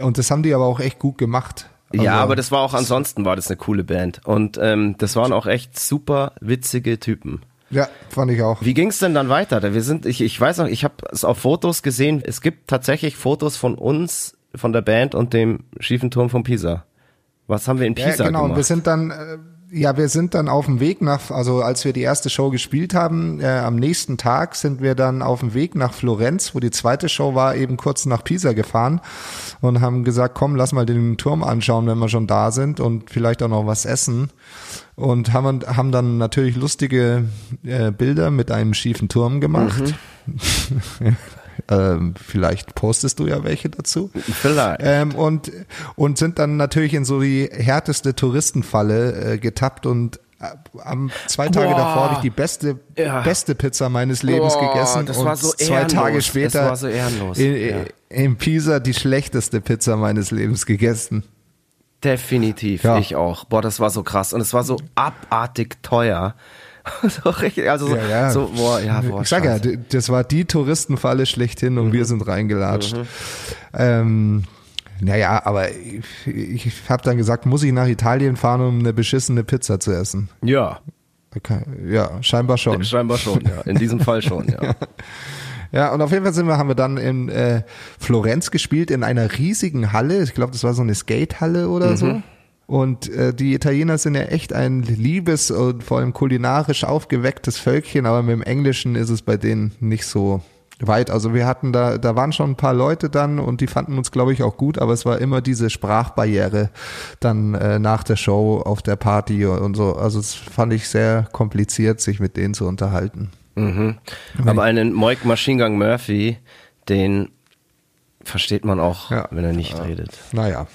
und das haben die aber auch echt gut gemacht. Also, ja, aber das war auch ansonsten war das eine coole Band und ähm, das waren auch echt super witzige Typen. Ja, fand ich auch. Wie ging's denn dann weiter? Wir sind, ich, ich weiß noch, ich habe es auf Fotos gesehen. Es gibt tatsächlich Fotos von uns, von der Band und dem schiefen Turm von Pisa. Was haben wir in Pisa ja, genau, gemacht? wir sind dann, äh, ja, wir sind dann auf dem Weg nach, also als wir die erste Show gespielt haben, äh, am nächsten Tag sind wir dann auf dem Weg nach Florenz, wo die zweite Show war, eben kurz nach Pisa gefahren und haben gesagt, komm, lass mal den Turm anschauen, wenn wir schon da sind und vielleicht auch noch was essen. Und haben, haben dann natürlich lustige äh, Bilder mit einem schiefen Turm gemacht. ähm, vielleicht postest du ja welche dazu. Vielleicht. Ähm, und, und sind dann natürlich in so die härteste Touristenfalle äh, getappt und äh, am zwei Tage Boah. davor habe ich die beste Ja. beste Pizza meines Lebens Boah, gegessen das und war so zwei ehrenlos. Tage Das später war so ehrenlos. In, Ja. in Pisa die schlechteste Pizza meines Lebens gegessen. Definitiv, Ja. ich auch. Boah, das war so krass und es war so abartig teuer. so richtig, also so, Ja, ja. so boah, ja, boah, ich sag ja, scheiße. das war die Touristenfalle schlechthin und wir Mhm. sind reingelatscht. Ähm, naja, aber ich, ich habe dann gesagt, muss ich nach Italien fahren, um eine beschissene Pizza zu essen? Ja, Okay, ja, scheinbar schon. scheinbar schon, ja. In diesem Fall schon, ja. Ja, und auf jeden Fall sind wir, haben wir dann in äh, Florenz gespielt, in einer riesigen Halle. Ich glaube, das war so eine Skatehalle oder Mhm. so. Und äh, die Italiener sind ja echt ein liebes und vor allem kulinarisch aufgewecktes Völkchen, aber mit dem Englischen ist es bei denen nicht so weit. Also wir hatten da, da waren schon ein paar Leute dann und die fanden uns, glaube ich, auch gut, aber es war immer diese Sprachbarriere dann äh, nach der Show auf der Party und so. Also es fand ich sehr kompliziert, sich mit denen zu unterhalten. Aber einen Moik Machine Gun Murphy, den versteht man auch, Ja. wenn er nicht redet. Naja.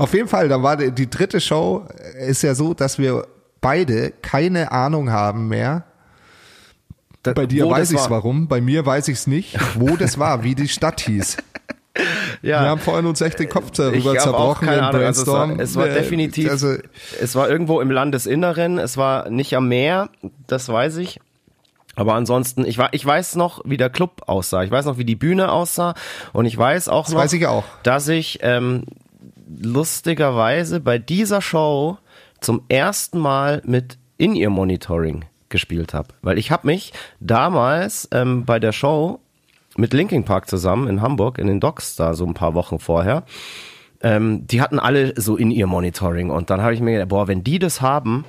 Auf jeden Fall, da war die, die dritte Show, äh, ist ja so, dass wir beide keine Ahnung haben mehr. Da- Bei dir weiß ich's war. warum, bei mir weiß ich's nicht, wo das war, wie die Stadt hieß. Ja. Wir haben vorhin uns echt den Kopf darüber Ich zerbrochen keine Ahnung. Also es war, Brainstorm. es war Äh, definitiv, Also, es war irgendwo im Landesinneren, es war nicht am Meer, das weiß ich. Aber ansonsten, ich, war, ich weiß noch, wie der Club aussah. Ich weiß noch, wie die Bühne aussah. Und ich weiß auch Das noch, weiß ich auch. dass ich ähm, lustigerweise bei dieser Show zum ersten Mal mit In-Ear-Monitoring gespielt habe. Weil ich habe mich damals ähm, bei der Show mit Linkin Park zusammen in Hamburg in den Docks da so ein paar Wochen vorher. Ähm, die hatten alle so in ihr Monitoring und dann habe ich mir gedacht, boah, wenn die das haben,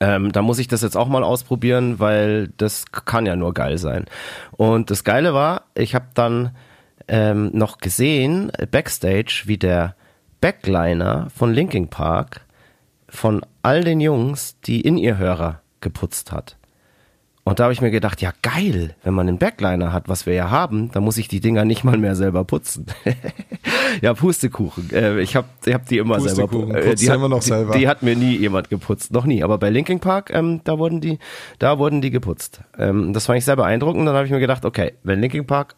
ähm, dann muss ich das jetzt auch mal ausprobieren, weil das kann ja nur geil sein. Und das Geile war, ich habe dann ähm, noch gesehen äh, backstage, wie der Backliner von Linkin Park von all den Jungs die in ihr Hörer geputzt hat. Und da habe ich mir gedacht, ja geil, wenn man einen Backliner hat, was wir ja haben, dann muss ich die Dinger nicht mal mehr selber putzen. ja, Pustekuchen. Äh, ich habe ich hab die immer selber Pustekuchen, äh, putzt die du hat, noch die, selber. Die hat mir nie jemand geputzt, noch nie. Aber bei Linkin Park, ähm, da wurden die, da wurden die geputzt. Ähm, das fand ich sehr beeindruckend. Dann habe ich mir gedacht, okay, wenn Linkin Park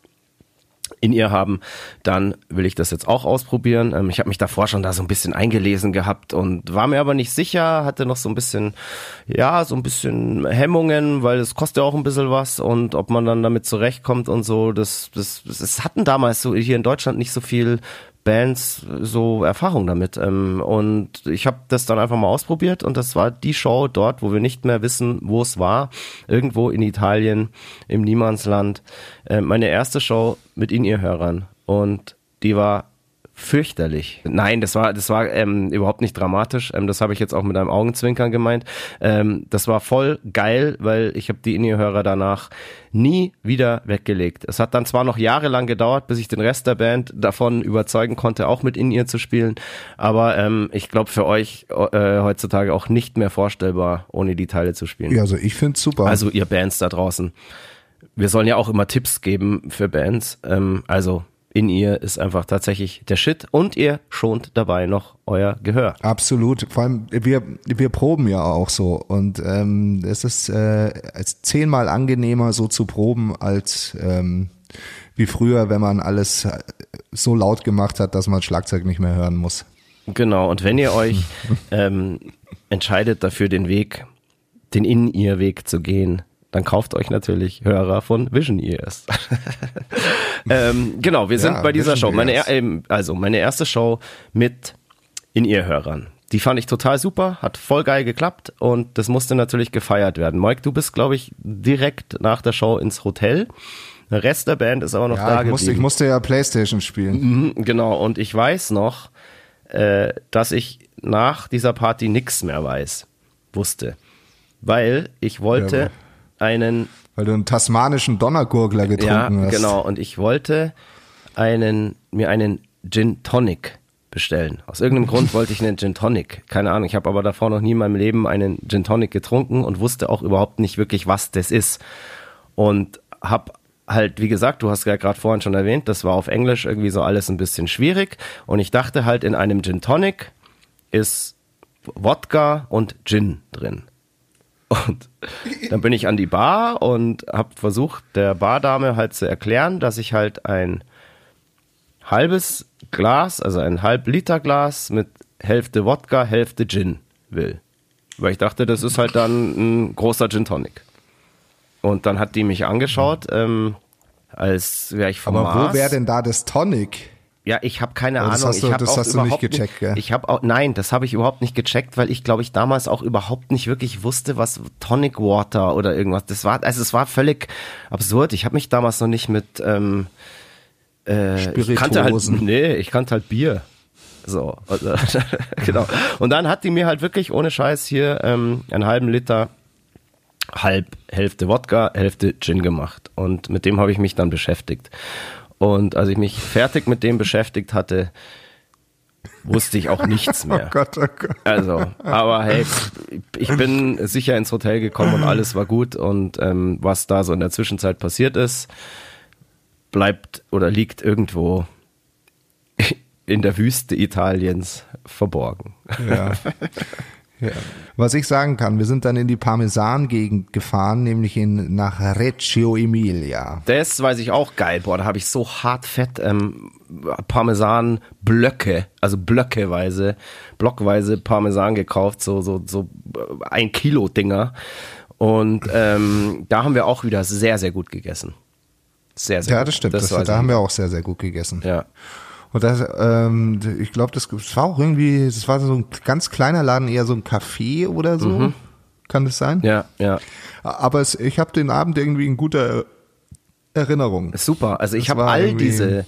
in ihr haben, dann will ich das jetzt auch ausprobieren. Ähm, ich habe mich davor schon da so ein bisschen eingelesen gehabt und war mir aber nicht sicher, hatte noch so ein bisschen, ja, so ein bisschen Hemmungen, weil es kostet ja auch ein bisschen was und ob man dann damit zurechtkommt und so, das, das, das, es hatten damals so hier in Deutschland nicht so viel Bands so Erfahrung damit. Ähm, und ich habe das dann einfach mal ausprobiert und das war die Show dort, wo wir nicht mehr wissen, wo es war. Irgendwo in Italien, im Niemandsland. Äh, meine erste Show mit In-Ear-Hörern. Und die war fürchterlich. Nein, das war, das war ähm, überhaupt nicht dramatisch. Ähm, das habe ich jetzt auch mit einem Augenzwinkern gemeint. Ähm, das war voll geil, weil ich habe die In-Ear-Hörer danach nie wieder weggelegt. Es hat dann zwar noch jahrelang gedauert, bis ich den Rest der Band davon überzeugen konnte, auch mit In-Ear zu spielen, aber ähm, ich glaube für euch äh, heutzutage auch nicht mehr vorstellbar, ohne die Teile zu spielen. ja, also ich find's super. Also ihr Bands da draußen. Wir sollen ja auch immer Tipps geben für Bands. Ähm, also in ihr ist einfach tatsächlich der Shit und ihr schont dabei noch euer Gehör. Absolut. Vor allem, wir, wir proben ja auch so. Und ähm, es ist äh, zehnmal angenehmer, so zu proben, als ähm, wie früher, wenn man alles äh, so laut gemacht hat, dass man Schlagzeug nicht mehr hören muss. Genau, und wenn ihr euch ähm, entscheidet dafür, den Weg, den In-Ear-Weg zu gehen, dann kauft euch natürlich Hörer von Vision Ears. ähm, genau, wir sind Ja, bei dieser Vision Show. Meine, ähm, also meine erste Show mit In-Ear-Hörern. Die fand ich total super, hat voll geil geklappt und das musste natürlich gefeiert werden. Mike, du bist, glaube ich, direkt nach der Show ins Hotel. Der Rest der Band ist aber noch da Ja, ich musste, ich geblieben. musste ja Playstation spielen. Mhm, Genau, und ich weiß noch, äh, dass ich nach dieser Party nichts mehr weiß, wusste. Weil ich wollte Ja, einen, Weil du einen tasmanischen Donnergurgler ja, getrunken hast. genau, und ich wollte einen, mir einen Gin Tonic bestellen. Aus irgendeinem Grund wollte ich einen Gin Tonic. Keine Ahnung, ich habe aber davor noch nie in meinem Leben einen Gin Tonic getrunken und wusste auch überhaupt nicht wirklich, was das ist. Und hab halt, wie gesagt, du hast ja gerade vorhin schon erwähnt, das war auf Englisch irgendwie so alles ein bisschen schwierig. Und ich dachte halt, in einem Gin Tonic ist Wodka und Gin drin. Und dann bin ich an die Bar und habe versucht, der Bardame halt zu erklären, dass ich halt ein halbes Glas, also ein halb Liter Glas mit Hälfte Wodka, Hälfte Gin will. Weil ich dachte, das ist halt dann ein großer Gin Tonic. Und dann hat die mich angeschaut, ähm, als wäre ich vom Aber Mars. wo wäre denn da das Tonic? Ja, ich habe keine das Ahnung. hast du- ich hab das hast du nicht gecheckt, gell? Ich habe auch nein, das habe ich überhaupt nicht gecheckt, weil ich glaube ich damals auch überhaupt nicht wirklich wusste, was Tonic Water oder irgendwas. Das war also es war völlig absurd. Ich habe mich damals noch nicht mit ähm, äh, ich kannte halt Spirituosen. nee, ich kannte halt Bier. So, also, genau. Und dann hat die mir halt wirklich ohne Scheiß hier ähm, einen halben Liter halb Hälfte Wodka, Hälfte Gin gemacht. Und mit dem habe ich mich dann beschäftigt. Und als ich mich fertig mit dem beschäftigt hatte, wusste ich auch nichts mehr. Oh Gott, oh Gott. Also, aber hey, ich bin sicher ins Hotel gekommen und alles war gut. Und ähm, was da so in der Zwischenzeit passiert ist, bleibt oder liegt irgendwo in der Wüste Italiens verborgen. Ja. ja. Was ich sagen kann, wir sind dann in die Parmesan-Gegend gefahren, nämlich in, nach Reggio Emilia. Das weiß ich auch geil. Boah, da habe ich so hart fett ähm, Parmesan-Blöcke, also blöckeweise, blockweise Parmesan gekauft, so, so, so äh, ein Kilo Dinger. Und ähm, da haben wir auch wieder sehr, sehr gut gegessen. Sehr, sehr Ja, gut. das stimmt. Das, weiß da haben wir auch sehr, sehr gut gegessen. Ja. Und das, ähm, ich glaube, das, das war auch irgendwie, das war so ein ganz kleiner Laden, eher so ein Café oder so. Kann das sein? Mhm. Ja, ja. Aber es, ich habe den Abend irgendwie in guter Erinnerung. Super. Also ich habe all diese,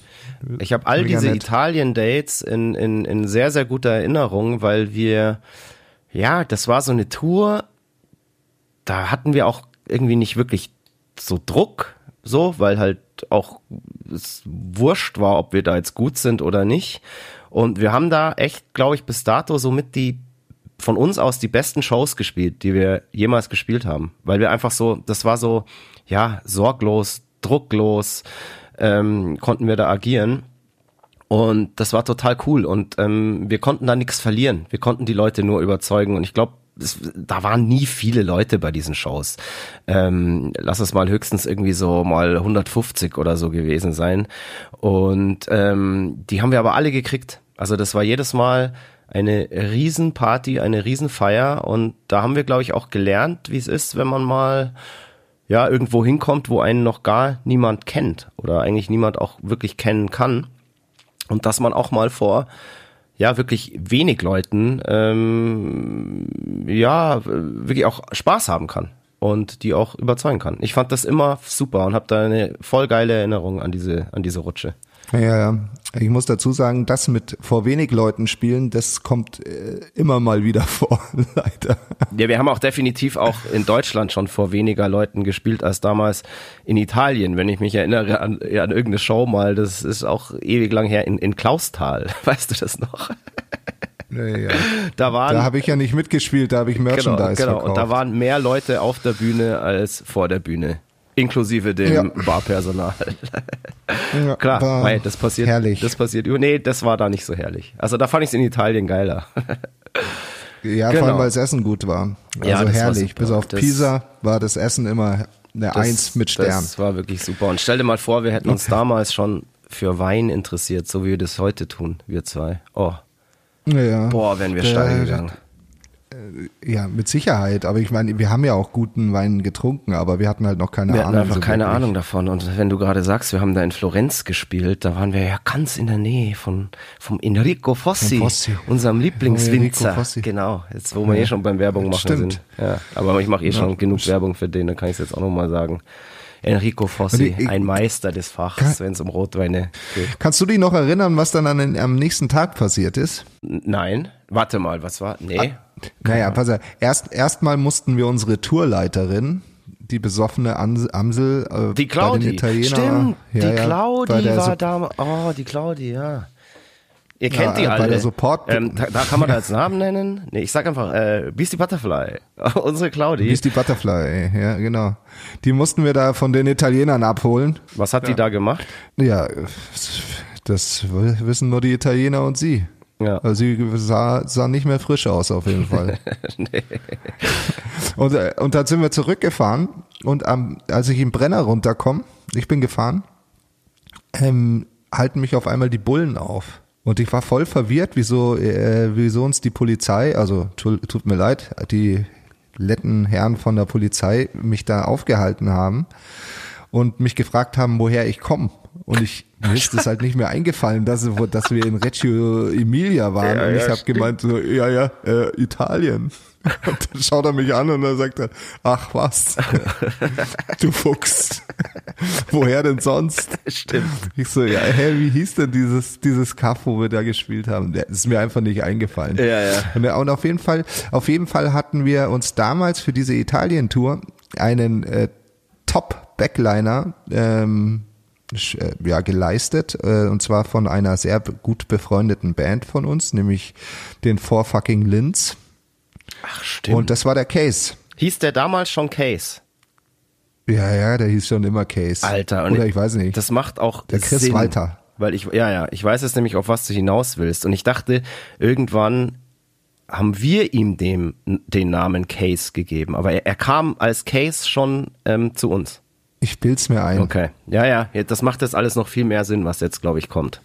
ich habe all diese. Italien-Dates in, in, in sehr, sehr guter Erinnerung, weil wir, ja, das war so eine Tour, da hatten wir auch irgendwie nicht wirklich so Druck, so, weil halt auch es wurscht war, ob wir da jetzt gut sind oder nicht. Und wir haben da echt, glaube ich, bis dato somit die von uns aus die besten Shows gespielt, die wir jemals gespielt haben. Weil wir einfach so, das war so, ja, sorglos, drucklos, ähm, konnten wir da agieren. Und das war total cool. Und ähm, wir konnten da nichts verlieren. Wir konnten die Leute nur überzeugen. Und ich glaube, da waren nie viele Leute bei diesen Shows. Ähm, lass es mal höchstens irgendwie so mal 150 oder so gewesen sein. Und ähm, die haben wir aber alle gekriegt. Also das war jedes Mal eine Riesenparty, eine Riesenfeier. Und da haben wir, glaube ich, auch gelernt, wie es ist, wenn man mal ja irgendwo hinkommt, wo einen noch gar niemand kennt oder eigentlich niemand auch wirklich kennen kann. Und dass man auch mal vor ja wirklich wenig Leuten ähm, ja wirklich auch Spaß haben kann und die auch überzeugen kann. Ich fand das immer super und habe da eine voll geile Erinnerung an diese an diese Rutsche. Ja, ja. Ich muss dazu sagen, das mit vor wenig Leuten spielen, das kommt äh, immer mal wieder vor, leider. Ja, wir haben auch definitiv auch in Deutschland schon vor weniger Leuten gespielt als damals in Italien, wenn ich mich erinnere an, an irgendeine Show mal, das ist auch ewig lang her in, in Klausthal, weißt du das noch? Ja. Da waren Da habe ich ja nicht mitgespielt, da habe ich genau, Merchandise genau. verkauft. Und da waren mehr Leute auf der Bühne als vor der Bühne. Inklusive dem Ja. Barpersonal. ja, Klar, weil das passiert. Herrlich. Das passiert. Nee, das war da nicht so herrlich. Also da fand ich es in Italien geiler. ja, genau. vor allem, weil das Essen gut war. Also Ja, herrlich. Bis auf Das- Pisa war das Essen immer eine Eins mit Stern. Das war wirklich super. Und stell dir mal vor, wir hätten uns damals schon für Wein interessiert, so wie wir das heute tun, wir zwei. Oh, Ja. boah, wären wir steil gegangen. Ja, mit Sicherheit. Aber ich meine, wir haben ja auch guten Wein getrunken, aber wir hatten halt noch keine Wir hatten Ahnung. einfach so keine wirklich. Ahnung davon. Und wenn du gerade sagst, wir haben da in Florenz gespielt, da waren wir ja ganz in der Nähe von vom Enrico Fossi, Fossi. unserem Lieblingswinzer. Fossi. Genau, jetzt wo wir eh schon beim Werbung machen Stimmt. sind. Ja, aber ich mache eh schon Ja. genug Werbung für den, dann kann ich es jetzt auch nochmal sagen. Enrico Fossi, ich- ein Meister des Fachs, wenn es um Rotweine geht. Kannst du dich noch erinnern, was dann an, den- am nächsten Tag passiert ist? Nein, warte mal, was war? Nee. Naja, pass auf. Erst, erstmal mussten wir unsere Tourleiterin, die besoffene Amsel, äh, Die bei Claudi. den Italiener, Stimmt, ja, die ja, bei Claudi der war Sup- da. Oh, die Claudi, ja. Ihr Ja, kennt die bei alle. der Support- ähm, da, da kann man da als Namen nennen. Nee, ich sag einfach, äh, Beastie Butterfly. Unsere Claudi. Die Butterfly? Ja, genau. Die mussten wir da von den Italienern abholen. Was hat die da gemacht? Ja, das wissen nur die Italiener und sie. Ja. Also sie sah, sah nicht mehr frisch aus auf jeden Fall. und, äh, und dann sind wir zurückgefahren und am, als ich im Brenner runterkomme, ich bin gefahren, ähm, halten mich auf einmal die Bullen auf. Und ich war voll verwirrt, wieso, äh, wieso uns die Polizei, also tu- tut mir leid, die letten Herren von der Polizei mich da aufgehalten haben und mich gefragt haben, woher ich komme. Und ich mir ist es halt nicht mehr eingefallen, dass, dass wir in Reggio Emilia waren. Ja, und ich ja, habe gemeint, so, ja, ja, äh, Italien. Und dann schaut er mich an und dann sagt er, ach was, du Fuchs, woher denn sonst? Stimmt. Ich so, ja, hä, wie hieß denn dieses, dieses Kaff, wo wir da gespielt haben? Der ist mir einfach nicht eingefallen. Ja, ja. Und, und auf jeden Fall, auf jeden Fall hatten wir uns damals für diese Italien-Tour einen äh, Top-Backliner ähm, äh, ja, geleistet, äh, und zwar von einer sehr gut befreundeten Band von uns, nämlich den Four Fucking Lins. Ach, stimmt. Und das war der Case. Hieß der damals schon Case? Ja, ja, der hieß schon immer Case. Alter. Und Oder ich weiß nicht. Das macht auch Der Chris Sinn. Walter. Weil ich, ja, ja, ich weiß jetzt nämlich, auf was du hinaus willst. Und ich dachte, irgendwann haben wir ihm dem, den Namen Case gegeben. Aber er, er kam als Case schon ähm, zu uns. Ich bild's mir ein. Okay. Ja, ja, das macht jetzt alles noch viel mehr Sinn, was jetzt, glaube ich, kommt.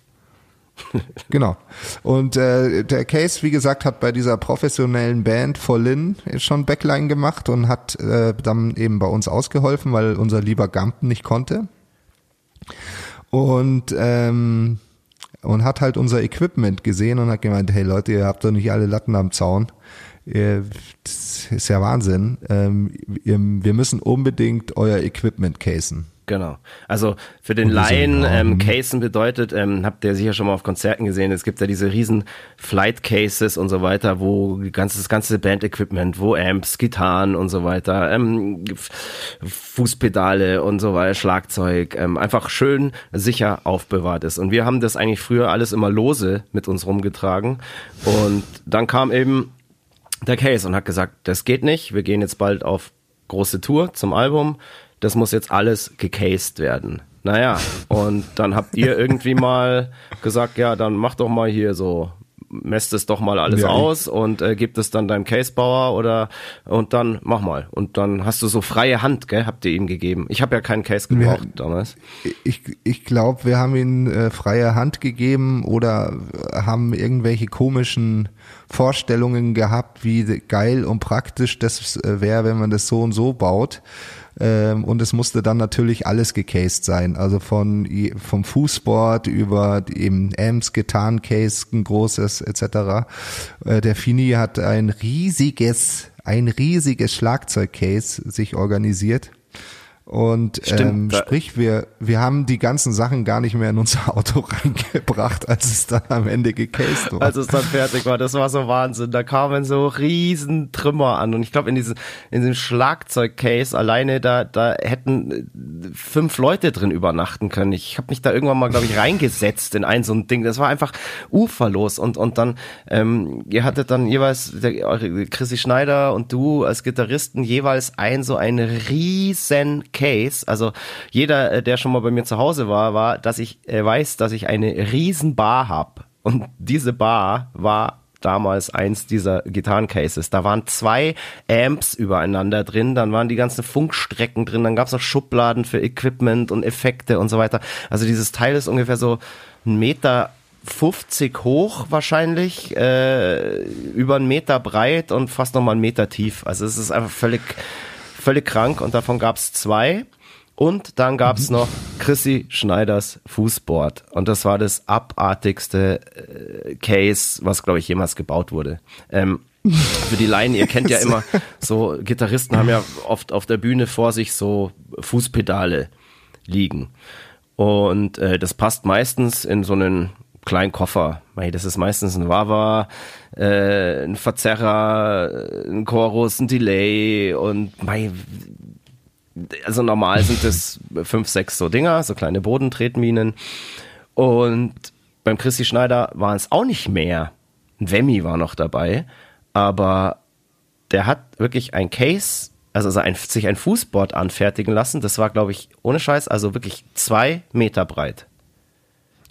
Genau. Und äh, der Case, wie gesagt, hat bei dieser professionellen Band Vollin schon Backline gemacht und hat äh, dann eben bei uns ausgeholfen, weil unser lieber Gampen nicht konnte. Und ähm, und hat halt unser Equipment gesehen und hat gemeint, hey Leute, ihr habt doch nicht alle Latten am Zaun. Ihr, das ist ja Wahnsinn. Ähm, wir müssen unbedingt euer Equipment casen. Genau. Also für den Laien, ähm, hm. Casen bedeutet, ähm, habt ihr sicher schon mal auf Konzerten gesehen, es gibt ja diese riesen Flight Cases und so weiter, wo ganze, das ganze Band-Equipment, wo Amps, Gitarren und so weiter, ähm, Fußpedale und so weiter, Schlagzeug, ähm, einfach schön sicher aufbewahrt ist. Und wir haben das eigentlich früher alles immer lose mit uns rumgetragen. Und dann kam eben der Case und hat gesagt, das geht nicht, wir gehen jetzt bald auf große Tour zum Album, das muss jetzt alles gecased werden. Naja, und dann habt ihr irgendwie mal gesagt, ja, dann mach doch mal hier so, messt es doch mal alles Ja, aus und äh, gib es dann deinem Casebauer oder und dann mach mal. Und dann hast du so freie Hand, gell, habt ihr ihm gegeben. Ich habe ja keinen Case gebraucht damals. Ich, ich glaube, wir haben ihnen äh, freie Hand gegeben oder haben irgendwelche komischen Vorstellungen gehabt, wie geil und praktisch das äh, wäre, wenn man das so und so baut. Ähm, und es musste dann natürlich alles gecased sein. Also von vom Fußboard über die eben Amps, Gitarrencase, ein großes etc. Äh, der Fini hat ein riesiges, ein riesiges Schlagzeugcase sich organisiert. Und ähm, sprich, wir, wir haben die ganzen Sachen gar nicht mehr in unser Auto reingebracht, als es dann am Ende gecased war. als es dann fertig war. Das war so Wahnsinn. Da kamen so riesen Trümmer an. Und ich glaube, in diesem, in diesem Schlagzeugcase alleine, da, da hätten äh, fünf Leute drin übernachten können. Ich habe mich da irgendwann mal, glaube ich, reingesetzt in ein so ein Ding. Das war einfach uferlos. Und, und dann, ähm, ihr hattet dann jeweils, der, eure Chrissy Schneider und du als Gitarristen jeweils ein so ein riesen Case. Also jeder, äh, der schon mal bei mir zu Hause war, war, dass ich äh, weiß, dass ich eine riesen Bar hab. Und diese Bar war damals eins dieser Gitarrencases. Da waren zwei Amps übereinander drin, dann waren die ganzen Funkstrecken drin, dann gab es noch Schubladen für Equipment und Effekte und so weiter. Also dieses Teil ist ungefähr so ein Meter 50 hoch wahrscheinlich, äh, über einen Meter breit und fast nochmal einen Meter tief. Also es ist einfach völlig, völlig krank und davon gab es zwei. Und dann gab es mhm. noch Chrissy Schneiders Fußboard. Und das war das abartigste äh, Case, was, glaube ich, jemals gebaut wurde. Ähm, für die Laien, ihr kennt ja immer, so Gitarristen haben ja oft auf der Bühne vor sich so Fußpedale liegen. Und äh, das passt meistens in so einen kleinen Koffer. Das ist meistens ein Wawa, äh, ein Verzerrer, ein Chorus, ein Delay und mei, also normal sind es fünf, sechs so Dinger, so kleine Bodentretminen. Und beim Christi Schneider waren es auch nicht mehr. Ein Wemmy war noch dabei, aber der hat wirklich ein Case, also ein, sich ein Fußboard anfertigen lassen. Das war, glaube ich, ohne Scheiß, also wirklich zwei Meter breit.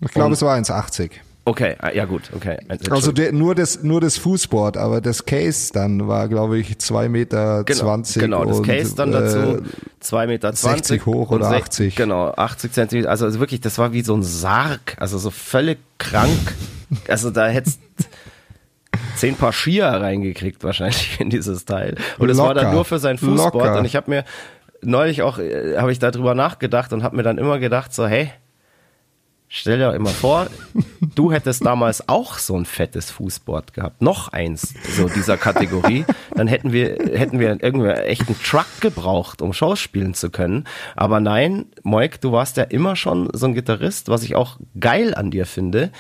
Ich glaube, es war 1,80. Okay, ah, ja gut, okay. Also der, nur das nur das Fußboard, aber das Case dann war, glaube ich, zwei Meter. Genau, 20 genau das Case dann dazu äh, zwei Meter. 20 60 hoch oder 80. Genau, 80 Zentimeter. Also, also wirklich, das war wie so ein Sarg, also so völlig krank. also da hättest zehn Paar Skier reingekriegt wahrscheinlich in dieses Teil. Und es war dann nur für sein Fußboard. Locker. Und ich habe mir neulich auch, äh, habe ich darüber nachgedacht und habe mir dann immer gedacht, so hey, Stell dir immer vor, du hättest damals auch so ein fettes Fußboard gehabt, noch eins so dieser Kategorie, dann hätten wir hätten wir irgendwie echt einen Truck gebraucht, um Shows spielen zu können. Aber nein, Moik, du warst ja immer schon so ein Gitarrist, was ich auch geil an dir finde,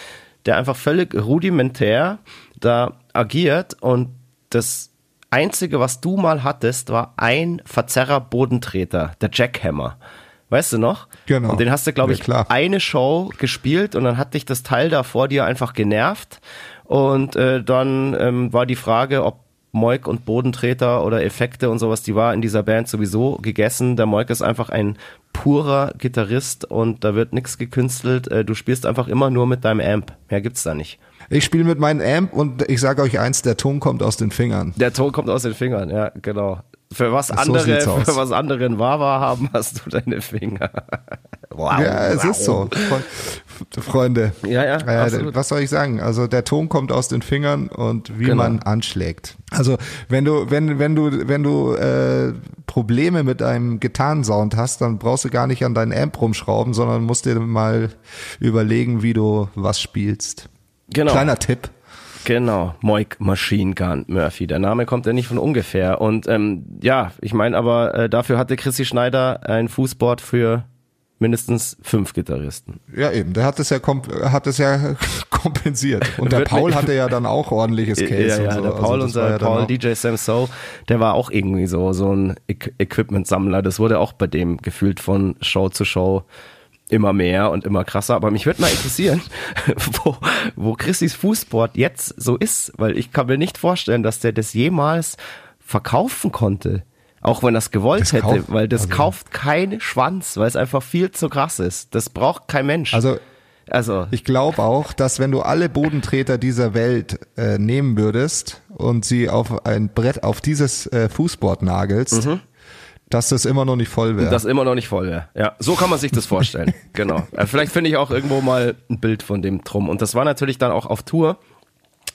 der einfach völlig rudimentär da agiert und das einzige, was du mal hattest, war ein Verzerrer Bodentreter, der Jackhammer. Weißt du noch? Genau. Und den hast du, glaube ich, ja, eine Show gespielt und dann hat dich das Teil da vor dir einfach genervt. Und äh, dann ähm, war die Frage, ob Moik und Bodentreter oder Effekte und sowas, die war in dieser Band sowieso gegessen. Der Moik ist einfach ein purer Gitarrist und da wird nichts gekünstelt. Äh, du spielst einfach immer nur mit deinem Amp. Mehr gibt's da nicht. Ich spiele mit meinem Amp und ich sage euch eins, der Ton kommt aus den Fingern. Der Ton kommt aus den Fingern, ja, genau. Für was andere, so für was andere ein Wawa haben, hast du deine Finger. wow, ja, es wow. ist so. Freunde. Ja, ja. Äh, was soll ich sagen? Also der Ton kommt aus den Fingern und wie genau. man anschlägt. Also wenn du, wenn, wenn du, wenn du äh, Probleme mit einem Gitarrensound hast, dann brauchst du gar nicht an deinen Amp rumschrauben, sondern musst dir mal überlegen, wie du was spielst. Genau. Kleiner Tipp. Genau, Moik Machine Gun Murphy. Der Name kommt ja nicht von ungefähr. Und ähm, ja, ich meine aber, äh, dafür hatte Chrissy Schneider ein Fußboard für mindestens fünf Gitarristen. Ja, eben. Der hat es ja, hat es ja kompensiert. Und der Paul hatte ja dann auch ordentliches Case. Ja, ja, so. der Paul, also unser ja Paul, DJ Sam So, der war auch irgendwie so, so ein Equipment-Sammler. Das wurde auch bei dem gefühlt von Show zu Show immer mehr und immer krasser. Aber mich würde mal interessieren, wo, wo Chrissys Fußboard jetzt so ist, weil ich kann mir nicht vorstellen, dass der das jemals verkaufen konnte. Auch wenn er es gewollt das hätte, kauft, weil das also kauft kein Schwanz, weil es einfach viel zu krass ist. Das braucht kein Mensch. Also, also ich glaube auch, dass wenn du alle Bodentreter dieser Welt äh, nehmen würdest und sie auf ein Brett, auf dieses äh, Fußboard nagelst, mhm dass das immer noch nicht voll wäre. Das immer noch nicht voll wäre. Ja, so kann man sich das vorstellen. genau. Äh, vielleicht finde ich auch irgendwo mal ein Bild von dem Drum. Und das war natürlich dann auch auf Tour.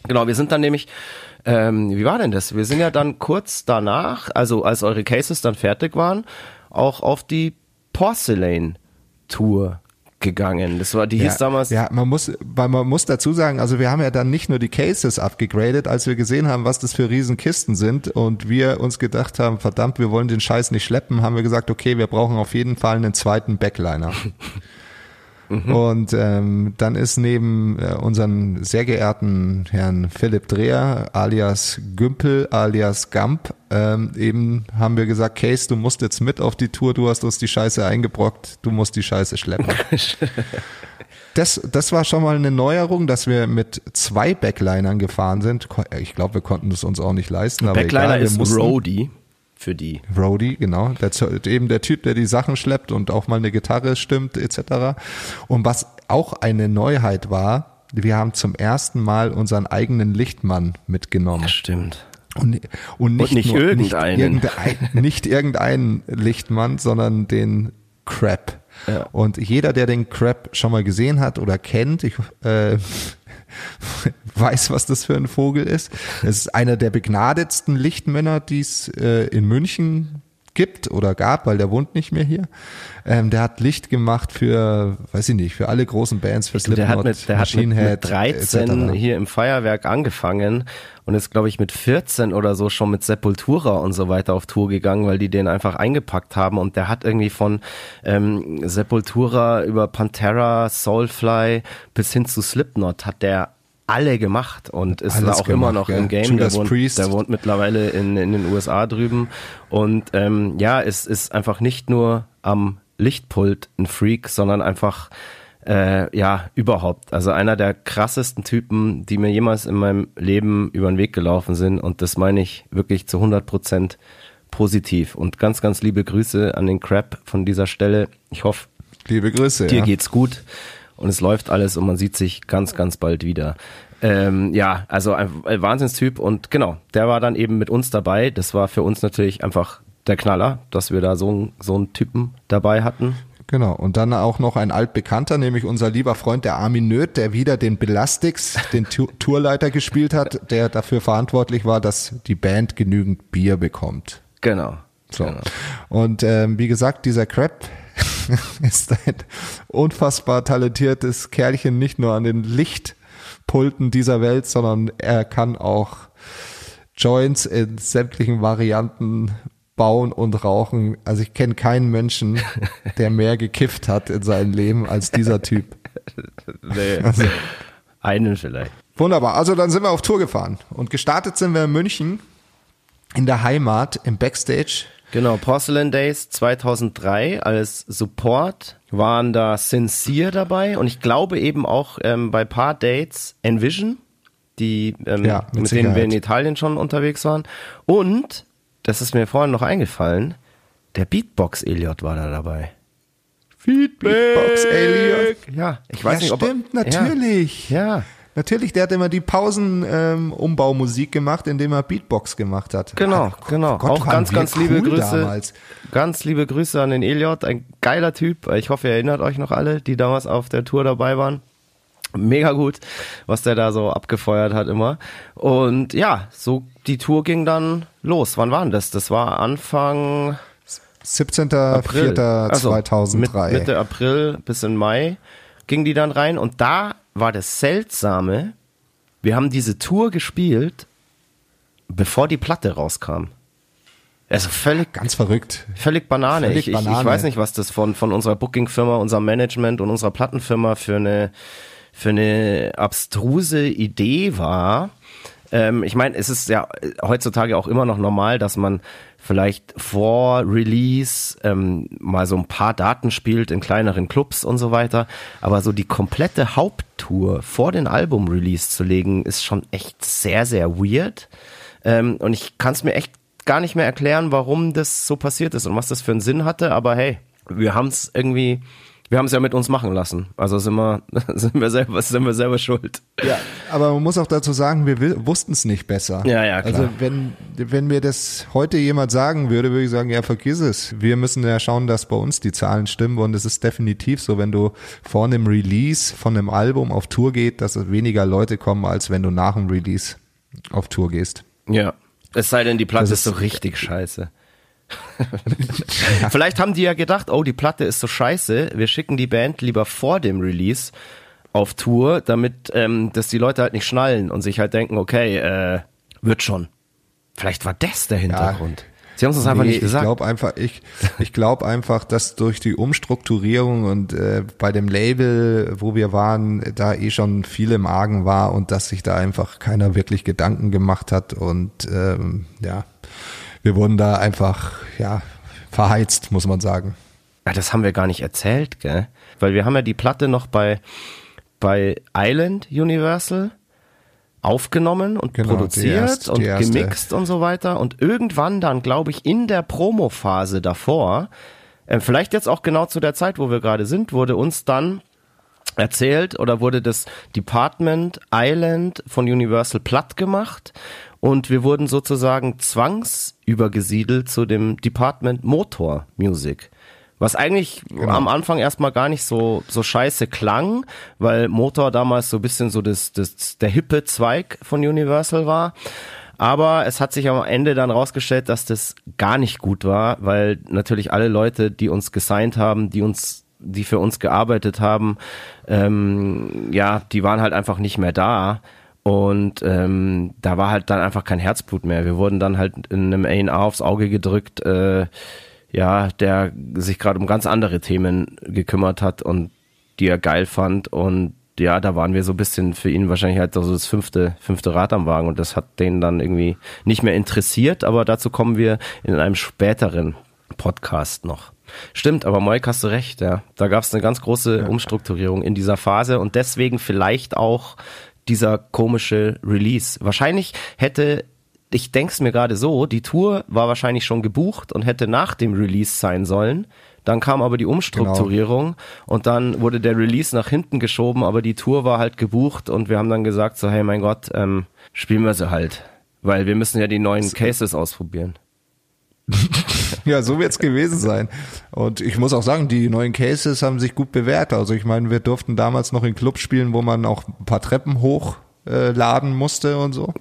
Genau, wir sind dann nämlich, ähm, wie war denn das? Wir sind ja dann kurz danach, also als eure Cases dann fertig waren, auch auf die Porcelain Tour gegangen. Das war, die hieß ja, damals. Ja, man muss, weil man muss dazu sagen, also wir haben ja dann nicht nur die Cases abgegradet, als wir gesehen haben, was das für Riesenkisten sind und wir uns gedacht haben, verdammt, wir wollen den Scheiß nicht schleppen, haben wir gesagt, okay, wir brauchen auf jeden Fall einen zweiten Backliner. Mhm. Und ähm, dann ist neben äh, unseren sehr geehrten Herrn Philipp Dreher alias Gümpel alias Gamp ähm, eben haben wir gesagt, Case, du musst jetzt mit auf die Tour, du hast uns die Scheiße eingebrockt, du musst die Scheiße schleppen. das, das war schon mal eine Neuerung, dass wir mit zwei Backlinern gefahren sind. Ich glaube, wir konnten es uns auch nicht leisten. Aber Backliner egal, ist Roadie für die. Roadie, genau. Der, eben der Typ, der die Sachen schleppt und auch mal eine Gitarre stimmt, etc. Und was auch eine Neuheit war, wir haben zum ersten Mal unseren eigenen Lichtmann mitgenommen. Stimmt. Und, und nicht, Und nicht nur, irgendeinen. Nicht, irgendein, nicht irgendeinen Lichtmann, sondern den Crab. Ja. Und jeder, der den Crab schon mal gesehen hat oder kennt, ich, äh, weiß, was das für ein Vogel ist. Es ist einer der begnadetsten Lichtmänner, die es äh, in München gibt oder gab, weil der wohnt nicht mehr hier. Ähm, der hat Licht gemacht für, weiß ich nicht, für alle großen Bands, für Du, der hat Slipknot, mit, der hat mit, mit Head, 13 etc. hier im Feuerwerk angefangen und ist, glaube ich, mit 14 oder so schon mit Sepultura und so weiter auf Tour gegangen, weil die den einfach eingepackt haben. Und der hat irgendwie von ähm, Sepultura über Pantera, Soulfly bis hin zu Slipknot hat der alle gemacht und ist Alles da auch immer gemacht, noch ja. im Game. Judas der, wohnt, Priest. der wohnt mittlerweile in, in den USA drüben. Und ähm, ja, es ist einfach nicht nur am Lichtpult ein Freak, sondern einfach äh, ja, überhaupt. Also einer der krassesten Typen, die mir jemals in meinem Leben über den Weg gelaufen sind. Und das meine ich wirklich zu 100 Prozent positiv. Und ganz, ganz liebe Grüße an den Crab von dieser Stelle. Ich hoffe, Liebe Grüße. dir ja. geht's gut und es läuft alles und man sieht sich ganz, ganz bald wieder. Ähm, ja, also ein, Wahnsinnstyp und genau, der war dann eben mit uns dabei. Das war für uns natürlich einfach der Knaller, dass wir da so, einen- so einen Typen dabei hatten. Genau. Und dann auch noch ein altbekannter, nämlich unser lieber Freund, der Armin Nöth, der wieder den Belastix, den Tu- Tourleiter gespielt hat, der dafür verantwortlich war, dass die Band genügend Bier bekommt. Genau. So. genau. Und ähm, wie gesagt, dieser Crab ist ein unfassbar talentiertes Kerlchen, nicht nur an den Lichtpulten dieser Welt, sondern er kann auch Joints in sämtlichen Varianten bauen und rauchen. Also ich kenne keinen Menschen, der mehr gekifft hat in seinem Leben als dieser Typ. Nee, Also, einen vielleicht. wunderbar. Also dann sind wir auf Tour gefahren und gestartet sind wir in München in der Heimat im Backstage. Genau, Porcelain Days 2003 als Support waren da Sincere dabei und ich glaube eben auch ähm, bei paar Dates Envision, die ähm, Ja, mit mit, denen wir in. Italien schon unterwegs waren. Und, das ist mir vorhin noch eingefallen, der Beatbox Elliot war da dabei. Feedback. Beatbox Elliot. Ja, ich weiß ja, nicht, ob er- stimmt, natürlich. Ja, ja. Natürlich, der hat immer die Pausen-Umbaumusik gemacht, indem er Beatbox gemacht hat. Genau, Ach, genau. Gott, auch ganz, ganz liebe cool Grüße. Damals. Ganz liebe Grüße an den Eliot, ein geiler Typ. Ich hoffe, ihr erinnert euch noch alle, die damals auf der Tour dabei waren. Mega gut, was der da so abgefeuert hat immer. Und ja, so die Tour ging dann los. Wann war denn das? Das war Anfang April. Also, 17.04.2003. mit- Mitte April bis in Mai ging die dann rein. Und da war das Seltsame, wir haben diese Tour gespielt, bevor die Platte rauskam. Also völlig Ganz verrückt. Völlig Banane. Völlig ich, ich, ich Banane. weiß nicht, was das von, von unserer Booking-Firma, unserem Management und unserer Plattenfirma für eine, für eine abstruse Idee war. Ähm, ich meine, es ist ja heutzutage auch immer noch normal, dass man vielleicht vor Release ähm, mal so ein paar Daten spielt in kleineren Clubs und so weiter. Aber so die komplette Haupttour vor den Album-Release zu legen, ist schon echt sehr, sehr weird. Ähm, und ich kann es mir echt gar nicht mehr erklären, warum das so passiert ist und was das für einen Sinn hatte. Aber hey, wir haben es irgendwie, wir haben es ja mit uns machen lassen. Also sind wir, sind wir selber, sind wir selber schuld. Ja, aber man muss auch dazu sagen, wir wussten es nicht besser. Ja, ja, klar. Also wenn, wenn mir das heute jemand sagen würde, würde ich sagen, ja, vergiss es. Wir müssen ja schauen, dass bei uns die Zahlen stimmen und es ist definitiv so, wenn du vor einem Release von einem Album auf Tour geht, dass weniger Leute kommen, als wenn du nach dem Release auf Tour gehst. Ja. Es sei denn, die Platte Das ist so ist- richtig scheiße. Vielleicht haben die ja gedacht, oh, die Platte ist so scheiße, wir schicken die Band lieber vor dem Release auf Tour, damit ähm, dass die Leute halt nicht schnallen und sich halt denken, okay, äh, wird schon. Vielleicht war das der Hintergrund. Sie haben es uns einfach Nee, nicht gesagt. Ich glaube einfach, ich, ich glaube einfach, dass durch die Umstrukturierung und äh, bei dem Label, wo wir waren, da eh schon viel im Argen war und dass sich da einfach keiner wirklich Gedanken gemacht hat und ähm, ja, wir wurden da einfach ja verheizt, muss man sagen. Ja, das haben wir gar nicht erzählt, gell? Weil wir haben ja die Platte noch bei, bei Island Universal aufgenommen und Genau, produziert erste- und gemixt und so weiter. Und irgendwann dann, glaube ich, in der Promophase davor, äh, vielleicht jetzt auch genau zu der Zeit, wo wir gerade sind, wurde uns dann erzählt oder wurde das Department Island von Universal platt gemacht und wir wurden sozusagen zwangsübergesiedelt zu dem Department Motor Music. Was eigentlich genau. am Anfang erstmal gar nicht so, so scheiße klang, weil Motor damals so ein bisschen so das, das, der hippe Zweig von Universal war. Aber es hat sich am Ende dann rausgestellt, dass das gar nicht gut war, weil natürlich alle Leute, die uns gesigned haben, die uns die für uns gearbeitet haben, ähm, ja, die waren halt einfach nicht mehr da. Und ähm, da war halt dann einfach kein Herzblut mehr. Wir wurden dann halt in einem A&R aufs Auge gedrückt, äh, ja, der sich gerade um ganz andere Themen gekümmert hat und die er geil fand. Und ja, da waren wir so ein bisschen für ihn wahrscheinlich halt so das fünfte, fünfte Rad am Wagen und das hat den dann irgendwie nicht mehr interessiert, aber dazu kommen wir in einem späteren Podcast noch. Stimmt, aber Moik hast du recht, ja. Da gab es eine ganz große Umstrukturierung in dieser Phase und deswegen vielleicht auch dieser komische Release. Wahrscheinlich hätte ich denk's mir gerade so, die Tour war wahrscheinlich schon gebucht und hätte nach dem Release sein sollen. Dann kam aber die Umstrukturierung genau. und dann wurde der Release nach hinten geschoben, aber die Tour war halt gebucht und wir haben dann gesagt so, hey mein Gott, ähm, spielen wir sie halt. Weil wir müssen ja die neuen Cases ausprobieren. ja, so wird's gewesen sein. Und ich muss auch sagen, die neuen Cases haben sich gut bewährt. Also ich meine, wir durften damals noch in Clubs spielen, wo man auch ein paar Treppen hochladen äh, musste und so.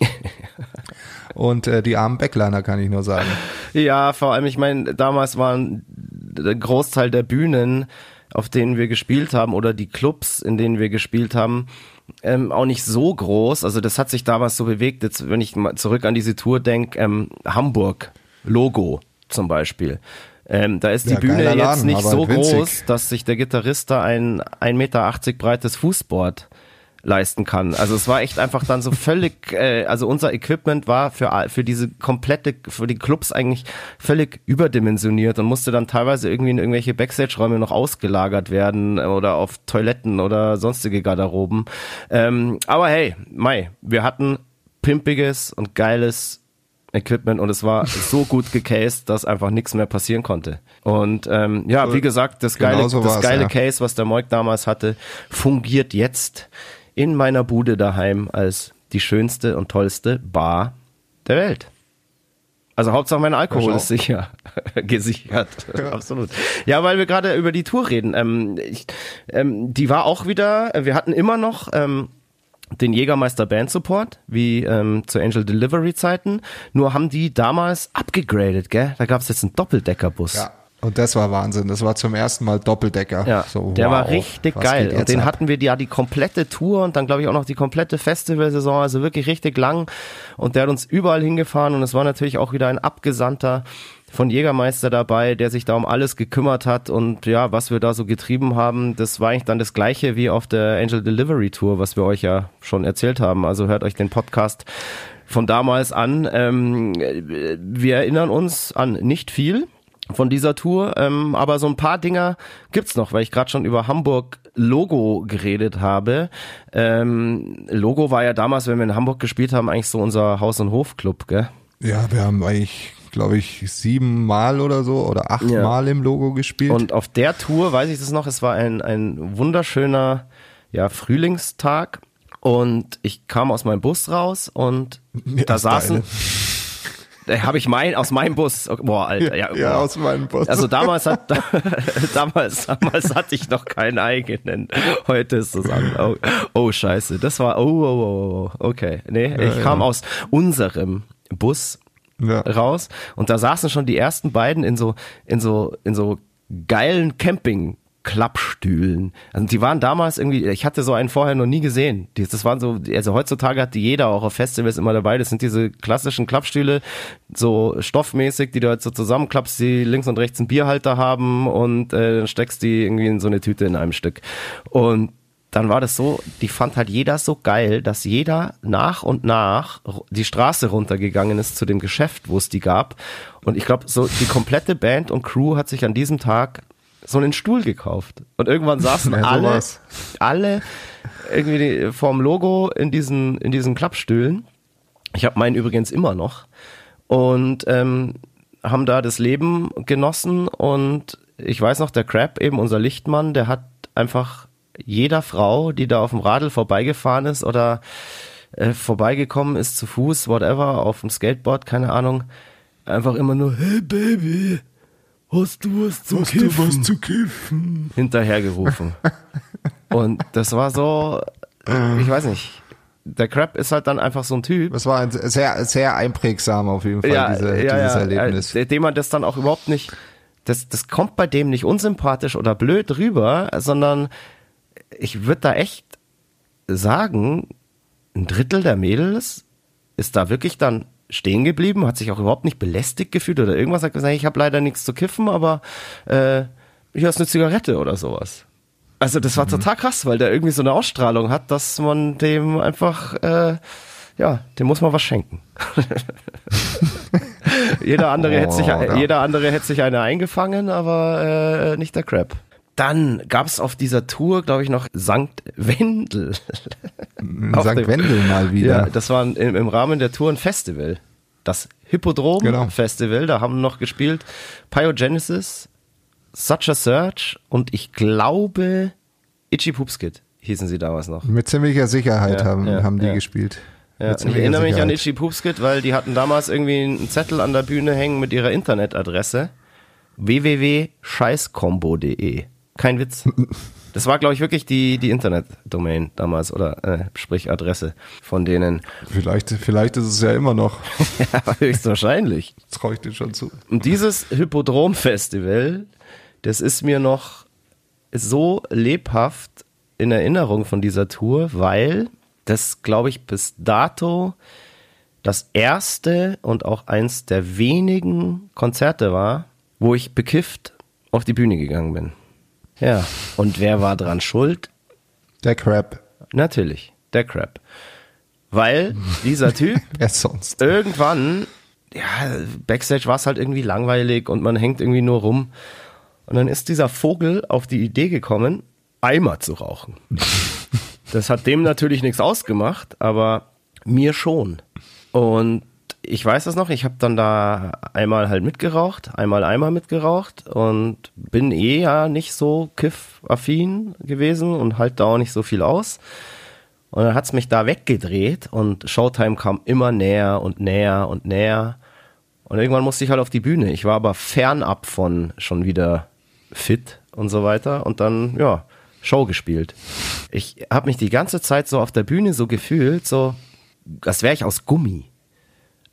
und äh, die armen Backliner kann ich nur sagen. Ja, vor allem, ich meine, damals waren der Großteil der Bühnen, auf denen wir gespielt haben, oder die Clubs, in denen wir gespielt haben, ähm, auch nicht so groß. Also das hat sich damals so bewegt. Jetzt, wenn ich mal zurück an diese Tour denke, ähm, Hamburg, Logo zum Beispiel. Ähm, da ist die ja, Bühne Laden, jetzt nicht so winzig. groß, dass sich der Gitarrist da ein 1,80 Meter breites Fußboard leisten kann. Also es war echt einfach dann so völlig, äh, also unser Equipment war für, für diese komplette, für die Clubs eigentlich völlig überdimensioniert und musste dann teilweise irgendwie in irgendwelche Backstage-Räume noch ausgelagert werden oder auf Toiletten oder sonstige Garderoben. Ähm, aber hey, Mai, wir hatten pimpiges und geiles Equipment und es war so gut gecased, dass einfach nichts mehr passieren konnte. Und ähm, ja, wie gesagt, das geile, genau so das geile ja. Case, was der Moik damals hatte, fungiert jetzt in meiner Bude daheim als die schönste und tollste Bar der Welt. Also Hauptsache mein Alkohol ist sicher gesichert. Ja. Absolut. Ja, weil wir gerade über die Tour reden. Ähm, ich, ähm, die war auch wieder, wir hatten immer noch ähm, den Jägermeister Band Support, wie ähm, zu Angel Delivery Zeiten. Nur haben die damals abgegradet, gell? Da gab es jetzt einen Doppeldeckerbus. Ja. Und das war Wahnsinn. Das war zum ersten Mal Doppeldecker. Ja, so, der wow, war richtig geil. Und den ab? hatten wir ja die komplette Tour und dann glaube ich auch noch die komplette Festivalsaison, also wirklich richtig lang. Und der hat uns überall hingefahren und es war natürlich auch wieder ein Abgesandter von Jägermeister dabei, der sich da um alles gekümmert hat und ja, was wir da so getrieben haben, das war eigentlich dann das gleiche wie auf der Angel Delivery Tour, was wir euch ja schon erzählt haben. Also hört euch den Podcast von damals an. Ähm, wir erinnern uns an nicht viel von dieser Tour, ähm, aber so ein paar Dinger gibt's noch, weil ich gerade schon über Hamburg Logo geredet habe. Ähm, Logo war ja damals, wenn wir in Hamburg gespielt haben, eigentlich so unser Haus- und Hofclub, gell? Ja, wir haben eigentlich glaube ich, sieben Mal oder so oder acht ja. Mal im Logo gespielt. Und auf der Tour, weiß ich das noch, es war ein, ein wunderschöner ja, Frühlingstag und ich kam aus meinem Bus raus und ja, da saßen... Da habe ich mein aus meinem Bus. Boah, Alter, ja, boah. ja aus meinem Bus. Also damals hat damals damals hatte ich noch keinen eigenen. Heute ist es an. Oh, oh Scheiße, das war oh oh oh, oh okay. Nee, ich ja, kam aus unserem Bus ja. raus und da saßen schon die ersten beiden in so in so in so geilen Camping Klappstühlen. Also die waren damals irgendwie, ich hatte so einen vorher noch nie gesehen. Das waren so, also heutzutage hat die jeder auch auf Festivals immer dabei. Das sind diese klassischen Klappstühle, so stoffmäßig, die du halt so zusammenklappst, die links und rechts einen Bierhalter haben und äh, dann steckst die irgendwie in so eine Tüte in einem Stück. Und dann war das so, die fand halt jeder so geil, dass jeder nach und nach die Straße runtergegangen ist zu dem Geschäft, wo es die gab. Und ich glaube, so die komplette Band und Crew hat sich an diesem Tag so einen Stuhl gekauft. Und irgendwann saßen ja, alle, alle irgendwie vorm Logo in diesen, in diesen Klappstühlen. Ich habe meinen übrigens immer noch. Und ähm, haben da das Leben genossen. Und ich weiß noch, der Crab, eben unser Lichtmann, der hat einfach jeder Frau, die da auf dem Radl vorbeigefahren ist oder äh, vorbeigekommen ist zu Fuß, whatever, auf dem Skateboard, keine Ahnung, einfach immer nur, hey Baby, hast du was zu Hast kiffen? du was zu kiffen? hinterhergerufen. Und das war so, ich weiß nicht, der Crab ist halt dann einfach so ein Typ, Das war ein sehr, sehr einprägsam auf jeden Fall, diese, dieses Erlebnis. äh, dem man das dann auch überhaupt nicht, das, das kommt bei dem nicht unsympathisch oder blöd rüber, sondern ich würde da echt sagen, ein Drittel der Mädels ist da wirklich dann stehen geblieben, hat sich auch überhaupt nicht belästigt gefühlt oder irgendwas, hat gesagt, ich habe leider nichts zu kiffen, aber äh, hier ist eine Zigarette oder sowas. Also das war Mhm. total krass, weil der irgendwie so eine Ausstrahlung hat, dass man dem einfach, äh, ja, dem muss man was schenken. jeder andere hätte sich, Oh, ja. jeder andere hätte sich eine eingefangen, aber äh, nicht der Crab. Dann gab es auf dieser Tour, glaube ich, noch Sankt Wendel. St. dem- Wendel mal wieder. Ja, das war im, im Rahmen der Tour ein Festival. Das Hippodrom Genau. Festival, da haben noch gespielt Pyogenesis, Such a Search und ich glaube Itchy Poopskid hießen sie damals noch. Mit ziemlicher Sicherheit Ja, haben, ja, haben die gespielt. Ja, ich erinnere mich an Sicherheit. Itchy Poopskid, weil die hatten damals irgendwie einen Zettel an der Bühne hängen mit ihrer Internetadresse www.scheißkombo.de. Kein Witz. Das war, glaube ich, wirklich die, die Internetdomain damals oder äh, sprich Adresse von denen. Vielleicht, vielleicht ist es ja immer noch. ja, höchstwahrscheinlich. Das traue ich dir schon zu. Und dieses Hippodrom-Festival, das ist mir noch so lebhaft in Erinnerung von dieser Tour, weil das, glaube ich, bis dato das erste und auch eins der wenigen Konzerte war, wo ich bekifft auf die Bühne gegangen bin. Ja, und wer war dran schuld? Der Crab. Natürlich, der Crab. Weil dieser Typ Wer sonst? irgendwann, ja, Backstage war es halt irgendwie langweilig und man hängt irgendwie nur rum. Und dann ist dieser Vogel auf die Idee gekommen, Eimer zu rauchen. Das hat dem natürlich nichts ausgemacht, aber mir schon. Und ich weiß das noch, ich habe dann da einmal halt mitgeraucht, einmal Eimer mitgeraucht und bin eh ja nicht so kiff-affin gewesen und halt da auch nicht so viel aus. Und dann hat's mich da weggedreht und Showtime kam immer näher und näher und näher. Und irgendwann musste ich halt auf die Bühne. Ich war aber fernab von schon wieder fit und so weiter. Und dann, ja, Show gespielt. Ich habe mich die ganze Zeit so auf der Bühne so gefühlt, so, als wäre ich aus Gummi.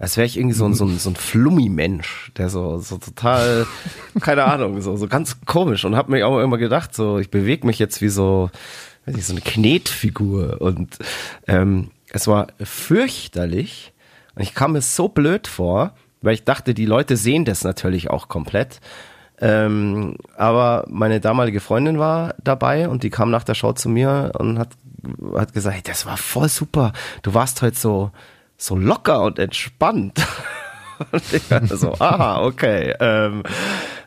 Als wäre ich irgendwie so ein, so ein, so ein Flummi-Mensch, der so, so total, keine Ahnung, so, so ganz komisch. Und habe mir auch immer gedacht, so, ich bewege mich jetzt wie so, weiß nicht, so eine Knetfigur. Und ähm, es war fürchterlich. Und ich kam mir so blöd vor, weil ich dachte, die Leute sehen das natürlich auch komplett. Ähm, aber meine damalige Freundin war dabei und die kam nach der Show zu mir und hat, hat gesagt, hey, das war voll super. Du warst heute so, so locker und entspannt. Und ich dachte so, aha, okay. Ähm,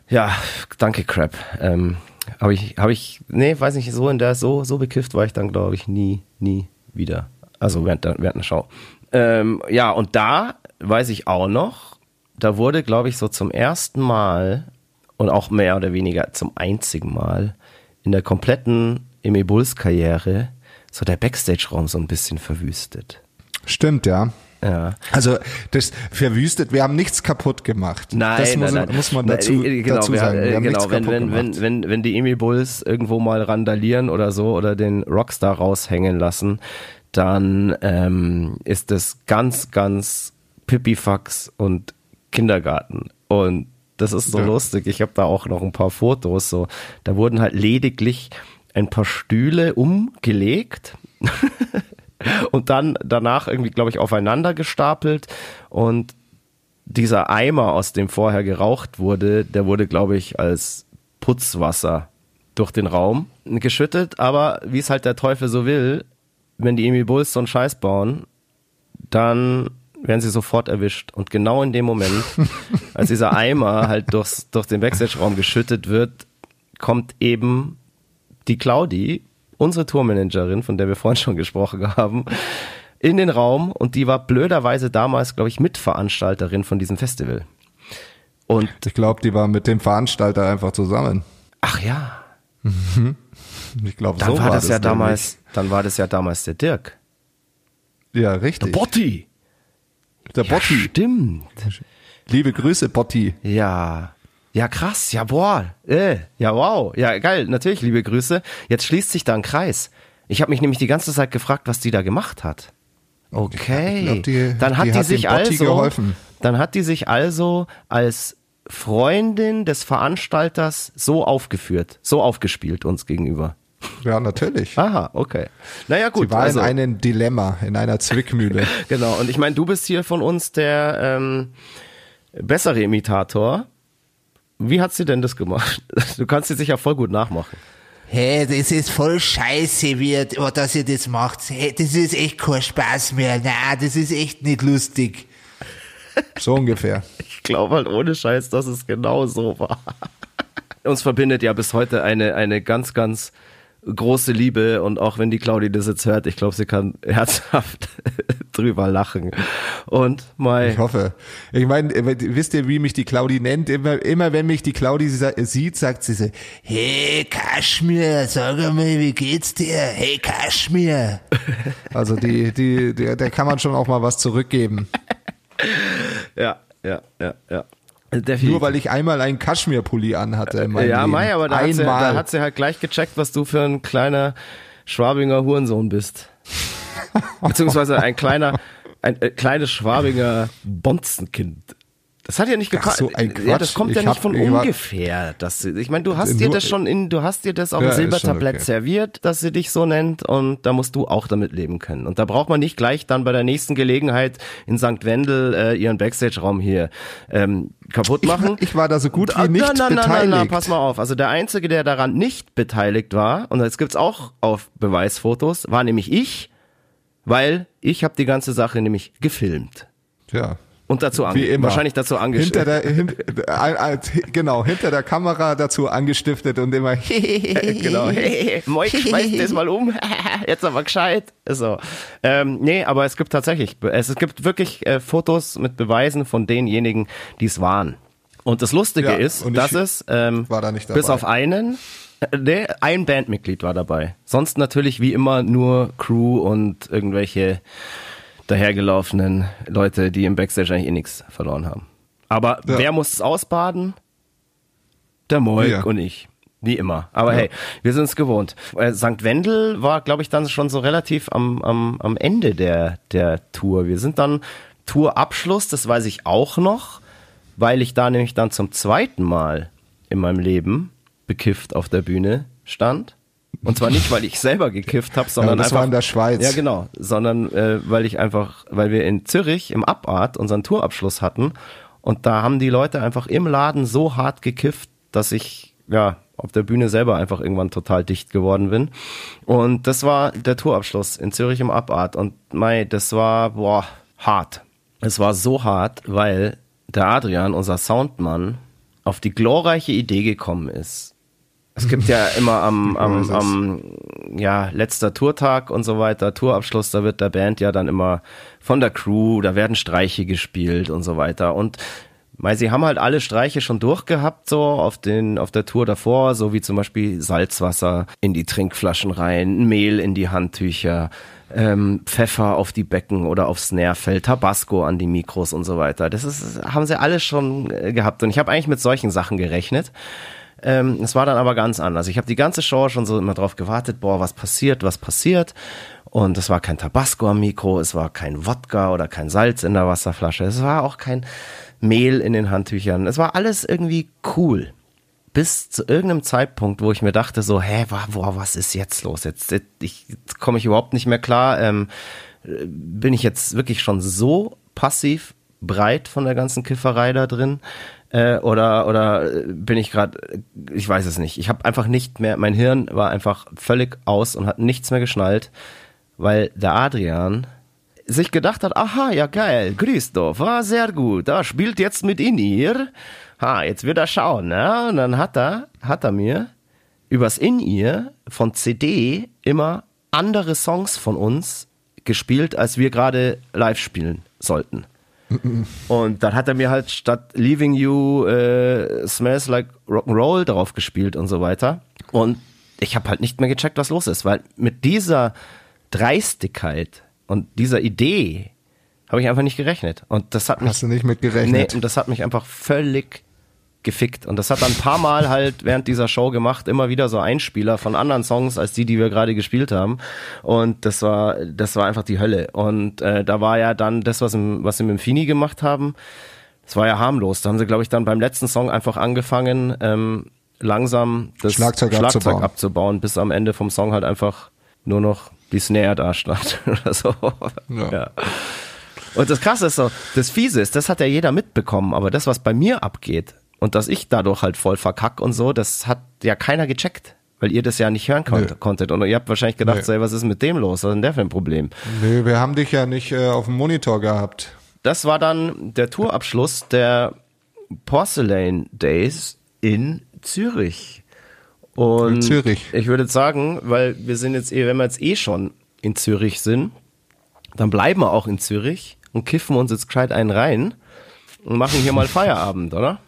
ja, danke, Crap. Ähm, habe ich, habe ich, nee, weiß nicht, so in der, so, so bekifft war ich dann, glaube ich, nie, nie wieder. Also während während der Show. Ähm, ja, und da weiß ich auch noch, da wurde, glaube ich, so zum ersten Mal und auch mehr oder weniger zum einzigen Mal in der kompletten Emi Bulls Karriere so der Backstage-Raum so ein bisschen verwüstet. Stimmt, ja. Ja. Also das verwüstet, wir haben nichts kaputt gemacht. Nein, das muss, nein, nein. muss man Nein, dazu, äh, genau, dazu wir, sagen. Wir äh, haben genau, nichts wenn, wenn, wenn, wenn, wenn die Emil Bulls irgendwo mal randalieren oder so oder den Rockstar raushängen lassen, dann ähm, ist das ganz, ganz Pipifax und Kindergarten. Und das ist so Ja. lustig. Ich habe da auch noch ein paar Fotos. So, da wurden halt lediglich ein paar Stühle umgelegt und dann danach irgendwie, glaube ich, aufeinander gestapelt und dieser Eimer, aus dem vorher geraucht wurde, der wurde, glaube ich, als Putzwasser durch den Raum geschüttet. Aber wie es halt der Teufel so will, wenn die Emil Bulls so einen Scheiß bauen, dann werden sie sofort erwischt. Und genau in dem Moment, als dieser Eimer halt durchs, durch den Backstage-Raum geschüttet wird, kommt eben die Claudi, unsere Tourmanagerin, von der wir vorhin schon gesprochen haben, in den Raum und die war blöderweise damals, glaube ich, Mitveranstalterin von diesem Festival. Und ich glaube, die war mit dem Veranstalter einfach zusammen. ach ja. Ich glaube, Dann so war das ja nämlich. damals, dann war das ja damals der Dirk. Ja, richtig. Botti. Der Ja, Botti. stimmt. Liebe Grüße, Botti. Ja. Ja, krass. Ja, boah. Äh, ja, wow. Ja, geil. Natürlich, liebe Grüße. Jetzt schließt sich da ein Kreis. Ich habe mich nämlich die ganze Zeit gefragt, was die da gemacht hat. Okay. Ich glaub, die- dann hat die die, hat sich also, geholfen. dann hat die sich also als Freundin des Veranstalters so aufgeführt, so aufgespielt uns gegenüber. Ja, natürlich. Aha, okay. Naja, gut. Sie war also, in einem Dilemma, in einer Zwickmühle. Genau, und ich meine, du bist hier von uns der ähm, bessere Imitator. Wie hat sie denn das gemacht? Du kannst sie sicher voll gut nachmachen. Hey, das ist voll scheiße, wie ihr, oh, dass ihr das macht. Hey, das ist echt kein Spaß mehr. Na, das ist echt nicht lustig. So ungefähr. Ich glaube halt ohne Scheiß, dass es genau so war. Uns verbindet ja bis heute eine, eine ganz, ganz große Liebe und auch wenn die Claudi das jetzt hört, ich glaube, sie kann herzhaft drüber lachen. Und Mai, Ich hoffe. Ich meine, wisst ihr, wie mich die Claudi nennt? Immer, immer wenn mich die Claudi sieht, sagt sie so, Hey, Kaschmir, sag mal, wie geht's dir? Hey, Kaschmir. also die, die, der, der kann man schon auch mal was zurückgeben. ja, ja, ja, ja. Definitiv. Nur weil ich einmal einen Kaschmir-Pulli anhatte in meinem Ja, Leben. Mai, aber da hat, sie, da hat sie halt gleich gecheckt, was du für ein kleiner Schwabinger Hurensohn bist. Beziehungsweise ein kleiner, ein äh, kleines Schwabinger Bonzenkind. Das hat ja nicht gepasst. so, ja, das kommt ja Ich nicht hab- von ich ungefähr. Dass sie, ich meine, du hast Nur- dir das schon in, du hast dir das auf Ja, dem Silbertablett okay. serviert, dass sie dich so nennt und da musst du auch damit leben können. Und da braucht man nicht gleich dann bei der nächsten Gelegenheit in St. Wendel äh, ihren Backstage-Raum hier ähm, kaputt machen. Ich war da so gut Ah, wie nicht na, na, na, beteiligt. Na, na, pass mal auf. Also der Einzige, der daran nicht beteiligt war, und das gibt's auch auf Beweisfotos, war nämlich ich, weil ich habe die ganze Sache nämlich gefilmt. Ja. Und dazu Wie immer. wahrscheinlich dazu Hinter angestellt. der, hin, äh, genau, hinter der Kamera dazu angestiftet und immer, genau. Moik, schmeiß das mal um. Jetzt aber gescheit. So. Ähm, nee, aber es gibt tatsächlich, es, es gibt wirklich äh, Fotos mit Beweisen von denjenigen, die es waren. Und das Lustige Ja, ist, dass es ähm, war da nicht bis auf einen, äh, nee, ein Bandmitglied war dabei. Sonst natürlich wie immer nur Crew und irgendwelche dahergelaufenen Leute, die im Backstage eigentlich eh nichts verloren haben. Aber Ja. wer muss es ausbaden? Der Moik Wir. und ich. Wie immer. Aber Ja. hey, wir sind es gewohnt. Äh, St. Wendel war, glaube ich, dann schon so relativ am, am, am Ende der, der Tour. Wir sind dann Tourabschluss, das weiß ich auch noch, weil ich da nämlich dann zum zweiten Mal in meinem Leben bekifft auf der Bühne stand. Und zwar nicht, weil ich selber gekifft habe, sondern das einfach. war in der Schweiz. Ja, genau. Sondern äh, weil ich einfach, weil wir in Zürich im Abart unseren Tourabschluss hatten und da haben die Leute einfach im Laden so hart gekifft, dass ich ja auf der Bühne selber einfach irgendwann total dicht geworden bin. Und das war der Tourabschluss in Zürich im Abart und mei, das war boah hart. Es war so hart, weil der Adrian, unser Soundmann, auf die glorreiche Idee gekommen ist. Es gibt ja immer am, am, am ja, letzter Tourtag und so weiter, Tourabschluss, da wird der Band ja dann immer von der Crew, da werden Streiche gespielt und so weiter. Und weil sie haben halt alle Streiche schon durchgehabt, so auf den, auf der Tour davor, so wie zum Beispiel Salzwasser in die Trinkflaschen rein, Mehl in die Handtücher, ähm, Pfeffer auf die Becken oder aufs Snarefeld, Tabasco an die Mikros und so weiter. Das ist, haben sie alles schon äh, gehabt. Und ich habe eigentlich mit solchen Sachen gerechnet. Ähm, es war dann aber ganz anders. Ich habe die ganze Show schon so immer drauf gewartet, boah, was passiert, was passiert. Und es war kein Tabasco am Mikro, es war kein Wodka oder kein Salz in der Wasserflasche, es war auch kein Mehl in den Handtüchern. Es war alles irgendwie cool. Bis zu irgendeinem Zeitpunkt, wo ich mir dachte, so, hä, boah, was ist jetzt los? Jetzt, ich, jetzt komme ich überhaupt nicht mehr klar. Ähm, äh, bin ich jetzt wirklich schon so passiv breit von der ganzen Kifferei da drin? Äh, oder, oder bin ich gerade, ich weiß es nicht. Ich habe einfach nicht mehr, mein Hirn war einfach völlig aus und hat nichts mehr geschnallt, weil der Adrian sich gedacht hat, aha, ja geil, Christoph, ah, sehr gut, er spielt jetzt mit in ihr. Ha, jetzt wird er schauen, ne? Und dann hat er, hat er mir übers In-Ear von CD immer andere Songs von uns gespielt, als wir gerade live spielen sollten. Und dann hat er mir halt statt Leaving You äh, Smells Like Rock'n'Roll drauf gespielt und so weiter. Und ich habe halt nicht mehr gecheckt, was los ist, weil mit dieser Dreistigkeit und dieser Idee habe ich einfach nicht gerechnet. Und das hat mich. Hast du nicht mit gerechnet? Nee, und das hat mich einfach völlig gefickt. Und das hat dann ein paar Mal halt während dieser Show gemacht, immer wieder so Einspieler von anderen Songs als die, die wir gerade gespielt haben. Und das war, das war einfach die Hölle. Und äh, da war ja dann das, was, im, was sie mit dem Fini gemacht haben, das war ja harmlos. Da haben sie, glaube ich, dann beim letzten Song einfach angefangen, ähm, langsam das Schlagzeug Schlagzeug abzubauen. abzubauen, bis am Ende vom Song halt einfach nur noch die Snare da stand oder so. Ja. ja. Und das Krasse ist so, das Fiese ist, das hat ja jeder mitbekommen, aber das, was bei mir abgeht und dass ich dadurch halt voll verkack und so, das hat ja keiner gecheckt, weil ihr das ja nicht hören kon Nö. konntet. Und ihr habt wahrscheinlich gedacht, so, ey, was ist mit dem los? Was ist denn der für ein Problem? Nee, wir haben dich ja nicht äh, auf dem Monitor gehabt. Das war dann der Tourabschluss der Porcelain Days in Zürich. Und In Zürich. ich würde sagen, weil wir sind jetzt eh, wenn wir jetzt eh schon in Zürich sind, dann bleiben wir auch in Zürich und kiffen uns jetzt gescheit einen rein und machen hier mal Feierabend, oder?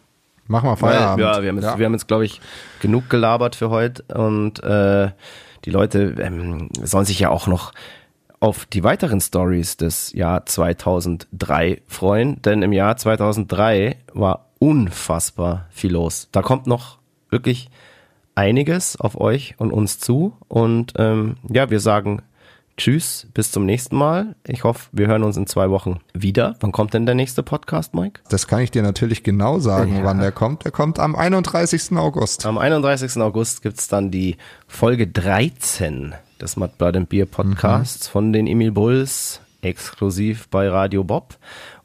Mach mal Weil, Feierabend. ja, wir haben jetzt, wir haben jetzt glaube ich, genug gelabert für heute und äh, die Leute ähm, sollen sich ja auch noch auf die weiteren Stories des Jahr 2003 freuen, denn im Jahr 2003 war unfassbar viel los. Da kommt noch wirklich einiges auf euch und uns zu und ähm, ja, wir sagen Tschüss, bis zum nächsten Mal. Ich hoffe, wir hören uns in zwei Wochen wieder. Wann kommt denn der nächste Podcast, Mike? Das kann ich dir natürlich genau sagen, Ja. wann der kommt. Der kommt am 31. August. Am 31. August gibt's dann die Folge 13 des Mud Blood and Beer Podcasts von den Emil Bulls, exklusiv bei Radio Bob.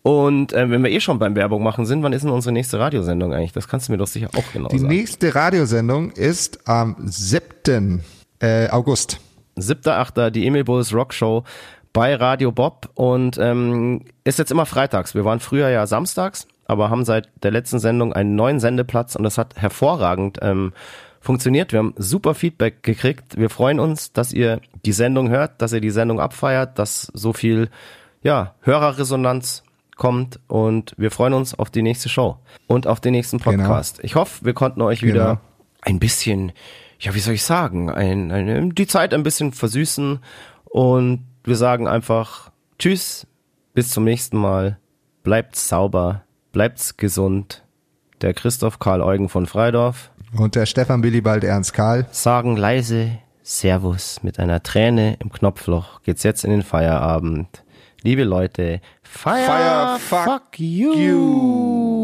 Und äh, wenn wir eh schon beim Werbung machen sind, wann ist denn unsere nächste Radiosendung eigentlich? Das kannst du mir doch sicher auch genau Die sagen. nächste Radiosendung ist am 7. Äh, August. 7.8. die Emil Bulls Rock Show bei Radio Bob und ähm, ist jetzt immer freitags. Wir waren früher ja samstags, aber haben seit der letzten Sendung einen neuen Sendeplatz und das hat hervorragend ähm, funktioniert. Wir haben super Feedback gekriegt. Wir freuen uns, dass ihr die Sendung hört, dass ihr die Sendung abfeiert, dass so viel ja, Hörerresonanz kommt und wir freuen uns auf die nächste Show und auf den nächsten Podcast. Ich hoffe, wir konnten euch wieder Genau. ein bisschen, ja, wie soll ich sagen, ein, ein, die Zeit ein bisschen versüßen und wir sagen einfach Tschüss, bis zum nächsten Mal, bleibt sauber, bleibt gesund. Der Christoph Karl Eugen von Freidorf Und der Stefan Willibald Ernst Karl. sagen leise Servus mit einer Träne im Knopfloch. Geht's jetzt in den Feierabend. Liebe Leute, fire, Fire, fuck, fuck you.